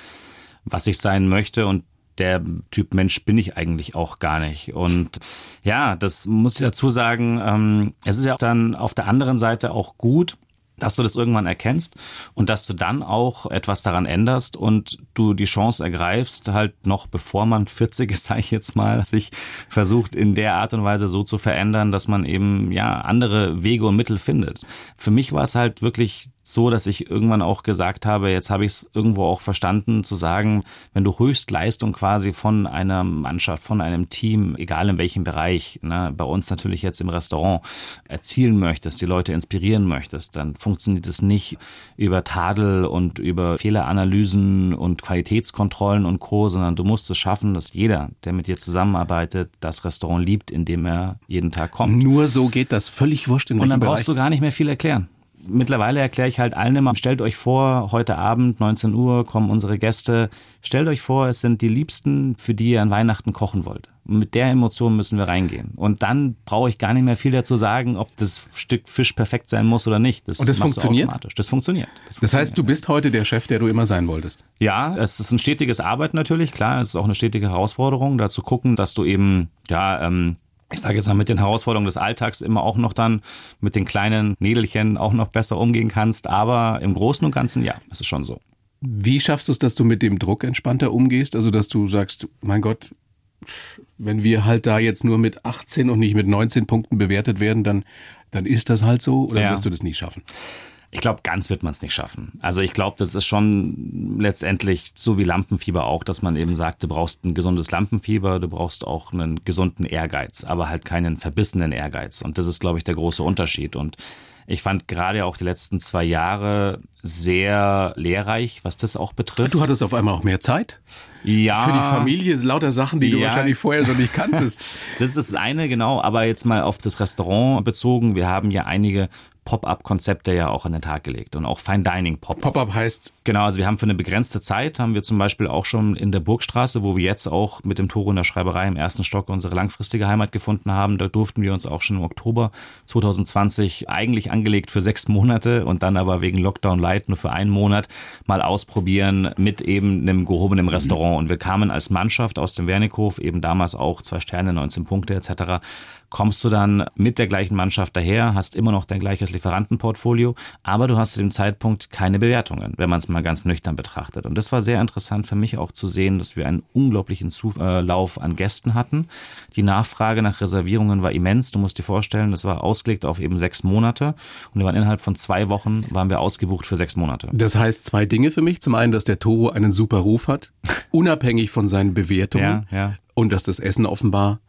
was ich sein möchte und der Typ Mensch bin ich eigentlich auch gar nicht. Und ja, das muss ich dazu sagen, ähm, es ist ja dann auf der anderen Seite auch gut, dass du das irgendwann erkennst und dass du dann auch etwas daran änderst und du die Chance ergreifst, halt noch bevor man 40 ist, sage ich jetzt mal, sich versucht in der Art und Weise so zu verändern, dass man eben ja andere Wege und Mittel findet. Für mich war es halt wirklich so, dass ich irgendwann auch gesagt habe, jetzt habe ich es irgendwo auch verstanden, zu sagen, wenn du Höchstleistung quasi von einer Mannschaft, von einem Team, egal in welchem Bereich, ne, bei uns natürlich jetzt im Restaurant, erzielen möchtest, die Leute inspirieren möchtest, dann funktioniert es nicht über Tadel und über Fehleranalysen und Qualitätskontrollen und Co., sondern du musst es schaffen, dass jeder, der mit dir zusammenarbeitet, das Restaurant liebt, in dem er jeden Tag kommt. Nur so geht das völlig wurscht in Und dann welchem brauchst Bereich. du gar nicht mehr viel erklären. Mittlerweile erkläre ich halt allen immer, stellt euch vor, heute Abend, 19 Uhr, kommen unsere Gäste. Stellt euch vor, es sind die Liebsten, für die ihr an Weihnachten kochen wollt. Und mit der Emotion müssen wir reingehen. Und dann brauche ich gar nicht mehr viel dazu sagen, ob das Stück Fisch perfekt sein muss oder nicht. Und das machst du funktioniert? automatisch. Das funktioniert. Das, Das heißt, funktioniert, du bist heute der Chef, der du immer sein wolltest. ja, es ist ein stetiges Arbeiten natürlich, klar, es ist auch eine stetige Herausforderung, da zu gucken, dass du eben, ja, ähm, ich sage jetzt mal, mit den Herausforderungen des Alltags immer auch noch dann mit den kleinen Nädelchen auch noch besser umgehen kannst. Aber im Großen und Ganzen, ja, ist schon so. Wie schaffst du es, dass du mit dem Druck entspannter umgehst? Also, dass du sagst, mein Gott, wenn wir halt da jetzt nur mit 18 und nicht mit 19 Punkten bewertet werden, dann, dann ist das halt so oder Ja. wirst du das nie schaffen? Ich glaube, ganz wird man es nicht schaffen. Also ich glaube, das ist schon letztendlich so wie Lampenfieber auch, dass man eben sagt, du brauchst ein gesundes Lampenfieber, du brauchst auch einen gesunden Ehrgeiz, aber halt keinen verbissenen Ehrgeiz. Und das ist, glaube ich, der große Unterschied. Und ich fand gerade auch die letzten zwei Jahre sehr lehrreich, was das auch betrifft. Du hattest auf einmal auch mehr Zeit ja, für die Familie, lauter Sachen, die du Ja. wahrscheinlich vorher so nicht kanntest. Das ist das eine, genau. Aber jetzt mal auf das Restaurant bezogen. Wir haben ja einige Pop-up-Konzepte ja auch an den Tag gelegt und auch Fine Dining Pop-up. Pop-up heißt, Genau, also wir haben für eine begrenzte Zeit, haben wir zum Beispiel auch schon in der Burgstraße, wo wir jetzt auch mit dem Toro in der Schreiberei im ersten Stock unsere langfristige Heimat gefunden haben, da durften wir uns auch schon im Oktober 2020 eigentlich angelegt für sechs Monate und dann aber wegen Lockdown Light nur für einen Monat mal ausprobieren mit eben einem gehobenen Restaurant. Und wir kamen als Mannschaft aus dem Wernickhof, eben damals auch zwei Sterne, 19 Punkte etc., kommst du dann mit der gleichen Mannschaft daher, hast immer noch dein gleiches Lieferantenportfolio, aber du hast zu dem Zeitpunkt keine Bewertungen, wenn man es mal ganz nüchtern betrachtet. Und das war sehr interessant für mich auch zu sehen, dass wir einen unglaublichen Zulauf an Gästen hatten. Die Nachfrage nach Reservierungen war immens. Du musst dir vorstellen, das war ausgelegt auf eben sechs Monate und wir waren innerhalb von zwei Wochen waren wir ausgebucht für sechs Monate. das heißt zwei Dinge für mich. Zum einen, dass der Toro einen super Ruf hat, unabhängig von seinen Bewertungen. Ja, ja. Und dass das Essen offenbar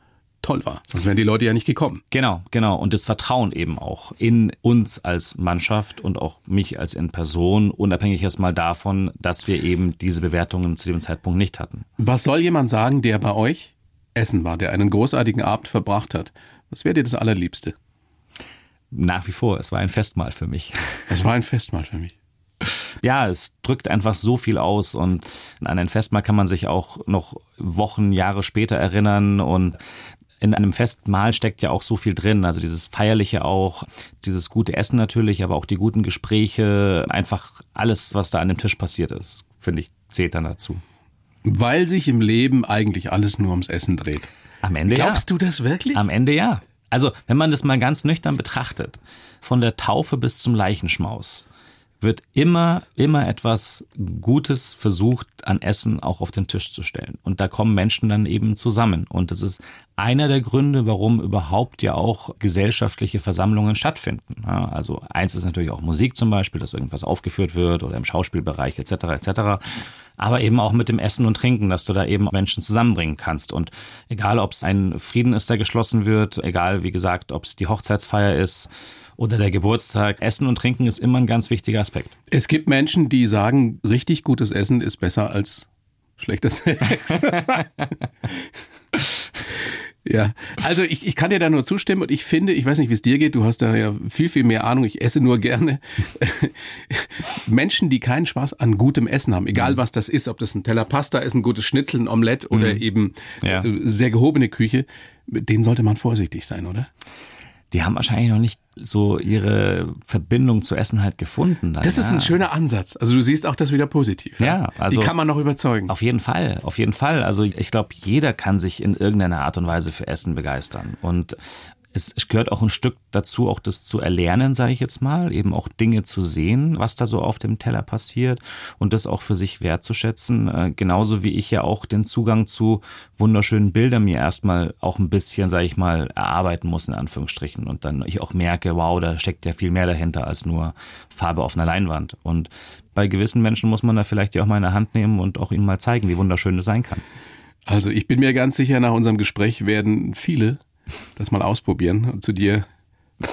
toll war. Sonst wären die Leute ja nicht gekommen. Genau, genau. Und das Vertrauen eben auch in uns als Mannschaft und auch mich als in Person, unabhängig jetzt mal davon, dass wir eben diese Bewertungen zu dem Zeitpunkt nicht hatten. Was soll jemand sagen, der bei euch essen war, der einen großartigen Abend verbracht hat? Was wäre dir das Allerliebste? Nach wie vor, es war ein Festmahl für mich. Das war ein Festmahl für mich. Ja, es drückt einfach so viel aus und an ein Festmahl kann man sich auch noch Wochen, Jahre später erinnern und in einem Festmahl steckt ja auch so viel drin. Also dieses Feierliche auch, dieses gute Essen natürlich, aber auch die guten Gespräche, einfach alles, was da an dem Tisch passiert ist, finde ich, zählt dann dazu. Weil sich im Leben eigentlich alles nur ums Essen dreht. Am Ende Glaubst ja. du das wirklich? Am Ende ja. Also, wenn man das mal ganz nüchtern betrachtet, von der Taufe bis zum Leichenschmaus, wird immer, immer etwas Gutes versucht, an Essen auch auf den Tisch zu stellen. Und da kommen Menschen dann eben zusammen. Und das ist einer der Gründe, warum überhaupt ja auch gesellschaftliche Versammlungen stattfinden. Ja, also eins ist natürlich auch Musik zum Beispiel, dass irgendwas aufgeführt wird oder im Schauspielbereich etc. etc. Aber eben auch mit dem Essen und Trinken, dass du da eben Menschen zusammenbringen kannst. Und egal, ob es ein Frieden ist, der geschlossen wird, egal, wie gesagt, ob es die Hochzeitsfeier ist oder der Geburtstag, Essen und Trinken ist immer ein ganz wichtiger Aspekt. Es gibt Menschen, die sagen, richtig gutes Essen ist besser als schlechter Sex. Ja, also ich, ich kann dir da nur zustimmen und ich finde, ich weiß nicht, wie es dir geht, du hast da ja viel, viel mehr Ahnung, ich esse nur gerne. Menschen, die keinen Spaß an gutem Essen haben, egal was das ist, ob das ein Teller Pasta ist, ein gutes Schnitzel, ein Omelett oder eben Ja. äh, sehr gehobene Küche, mit denen sollte man vorsichtig sein, oder? Die haben wahrscheinlich noch nicht so ihre Verbindung zu Essen halt gefunden. dann, Das ist ja. ein schöner Ansatz. Also du siehst auch das wieder positiv. Ja, also- Die kann man noch überzeugen. Auf jeden Fall, auf jeden Fall. Also ich glaube, jeder kann sich in irgendeiner Art und Weise für Essen begeistern. Und es gehört auch ein Stück dazu, auch das zu erlernen, sage ich jetzt mal, eben auch Dinge zu sehen, was da so auf dem Teller passiert und das auch für sich wertzuschätzen. Äh, genauso wie ich ja auch den Zugang zu wunderschönen Bildern mir erstmal auch ein bisschen, sage ich mal, erarbeiten muss, in Anführungsstrichen. Und dann ich auch merke, wow, da steckt ja viel mehr dahinter als nur Farbe auf einer Leinwand. Und bei gewissen Menschen muss man da vielleicht ja auch mal in der Hand nehmen und auch ihnen mal zeigen, wie wunderschön es sein kann. Also ich bin mir ganz sicher, nach unserem Gespräch werden viele das mal ausprobieren und zu dir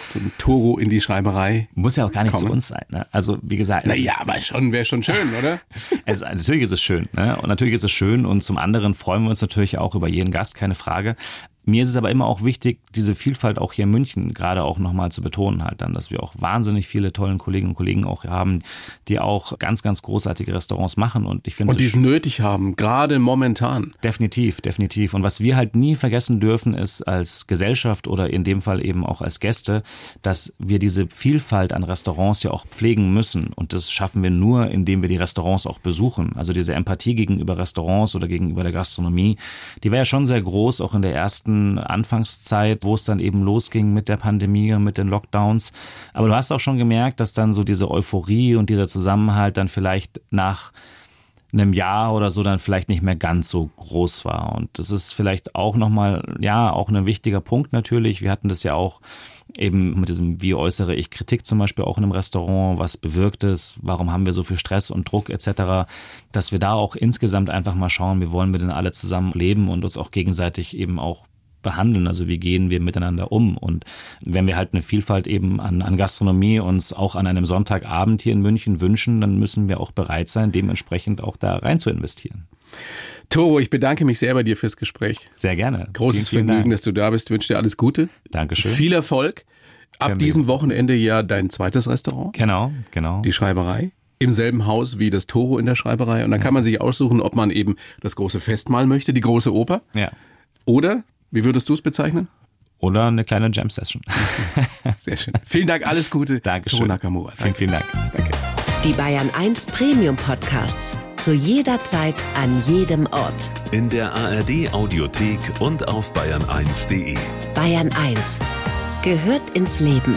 zum Toro in die Schreiberei. Muss ja auch gar nicht kommen. zu uns sein. Ne? Also wie gesagt. Naja, aber schon wäre schon schön, oder? es, natürlich ist es schön. Ne? Und natürlich ist es schön. Und zum anderen freuen wir uns natürlich auch über jeden Gast, keine Frage. Mir ist es aber immer auch wichtig, diese Vielfalt auch hier in München gerade auch nochmal zu betonen halt dann, dass wir auch wahnsinnig viele tollen Kolleginnen und Kollegen auch haben, die auch ganz, ganz großartige Restaurants machen und ich finde. Und die es nötig haben, gerade momentan. Definitiv, definitiv. Und was wir halt nie vergessen dürfen, ist als Gesellschaft oder in dem Fall eben auch als Gäste, dass wir diese Vielfalt an Restaurants ja auch pflegen müssen. Und das schaffen wir nur, indem wir die Restaurants auch besuchen. Also diese Empathie gegenüber Restaurants oder gegenüber der Gastronomie, die war ja schon sehr groß, auch in der ersten Anfangszeit, wo es dann eben losging mit der Pandemie und mit den Lockdowns. Aber du hast auch schon gemerkt, dass dann so diese Euphorie und dieser Zusammenhalt dann vielleicht nach einem Jahr oder so dann vielleicht nicht mehr ganz so groß war. Und das ist vielleicht auch nochmal, ja, auch ein wichtiger Punkt natürlich. Wir hatten das ja auch eben mit diesem, wie äußere ich Kritik zum Beispiel auch in einem Restaurant, was bewirkt es, warum haben wir so viel Stress und Druck etc., dass wir da auch insgesamt einfach mal schauen, wie wollen wir denn alle zusammen leben und uns auch gegenseitig eben auch behandeln, also wie gehen wir miteinander um. Und wenn wir halt eine Vielfalt eben an, an Gastronomie uns auch an einem Sonntagabend hier in München wünschen, dann müssen wir auch bereit sein, dementsprechend auch da rein zu investieren. Toro, ich bedanke mich sehr bei dir fürs Gespräch. Sehr gerne. Großes vielen, vielen Vergnügen, Dank. dass du da bist. Ich wünsche dir alles Gute. Dankeschön. Viel Erfolg. Ab diesem Wochenende ja dein zweites Restaurant. Genau, genau. Die Schreiberei im selben Haus wie das Toro in der Schreiberei. Und dann kann man sich aussuchen, ob man eben das große Festmahl möchte, die große Oper. Ja. Oder wie würdest du es bezeichnen? Oder eine kleine Jam-Session. Sehr schön. Vielen Dank, alles Gute. Dankeschön. Nakamura. Vielen, vielen Dank. Danke. Die Bayern 1 Premium Podcasts. Zu jeder Zeit, an jedem Ort. In der ARD Audiothek und auf bayern1.de. Bayern 1 gehört ins Leben.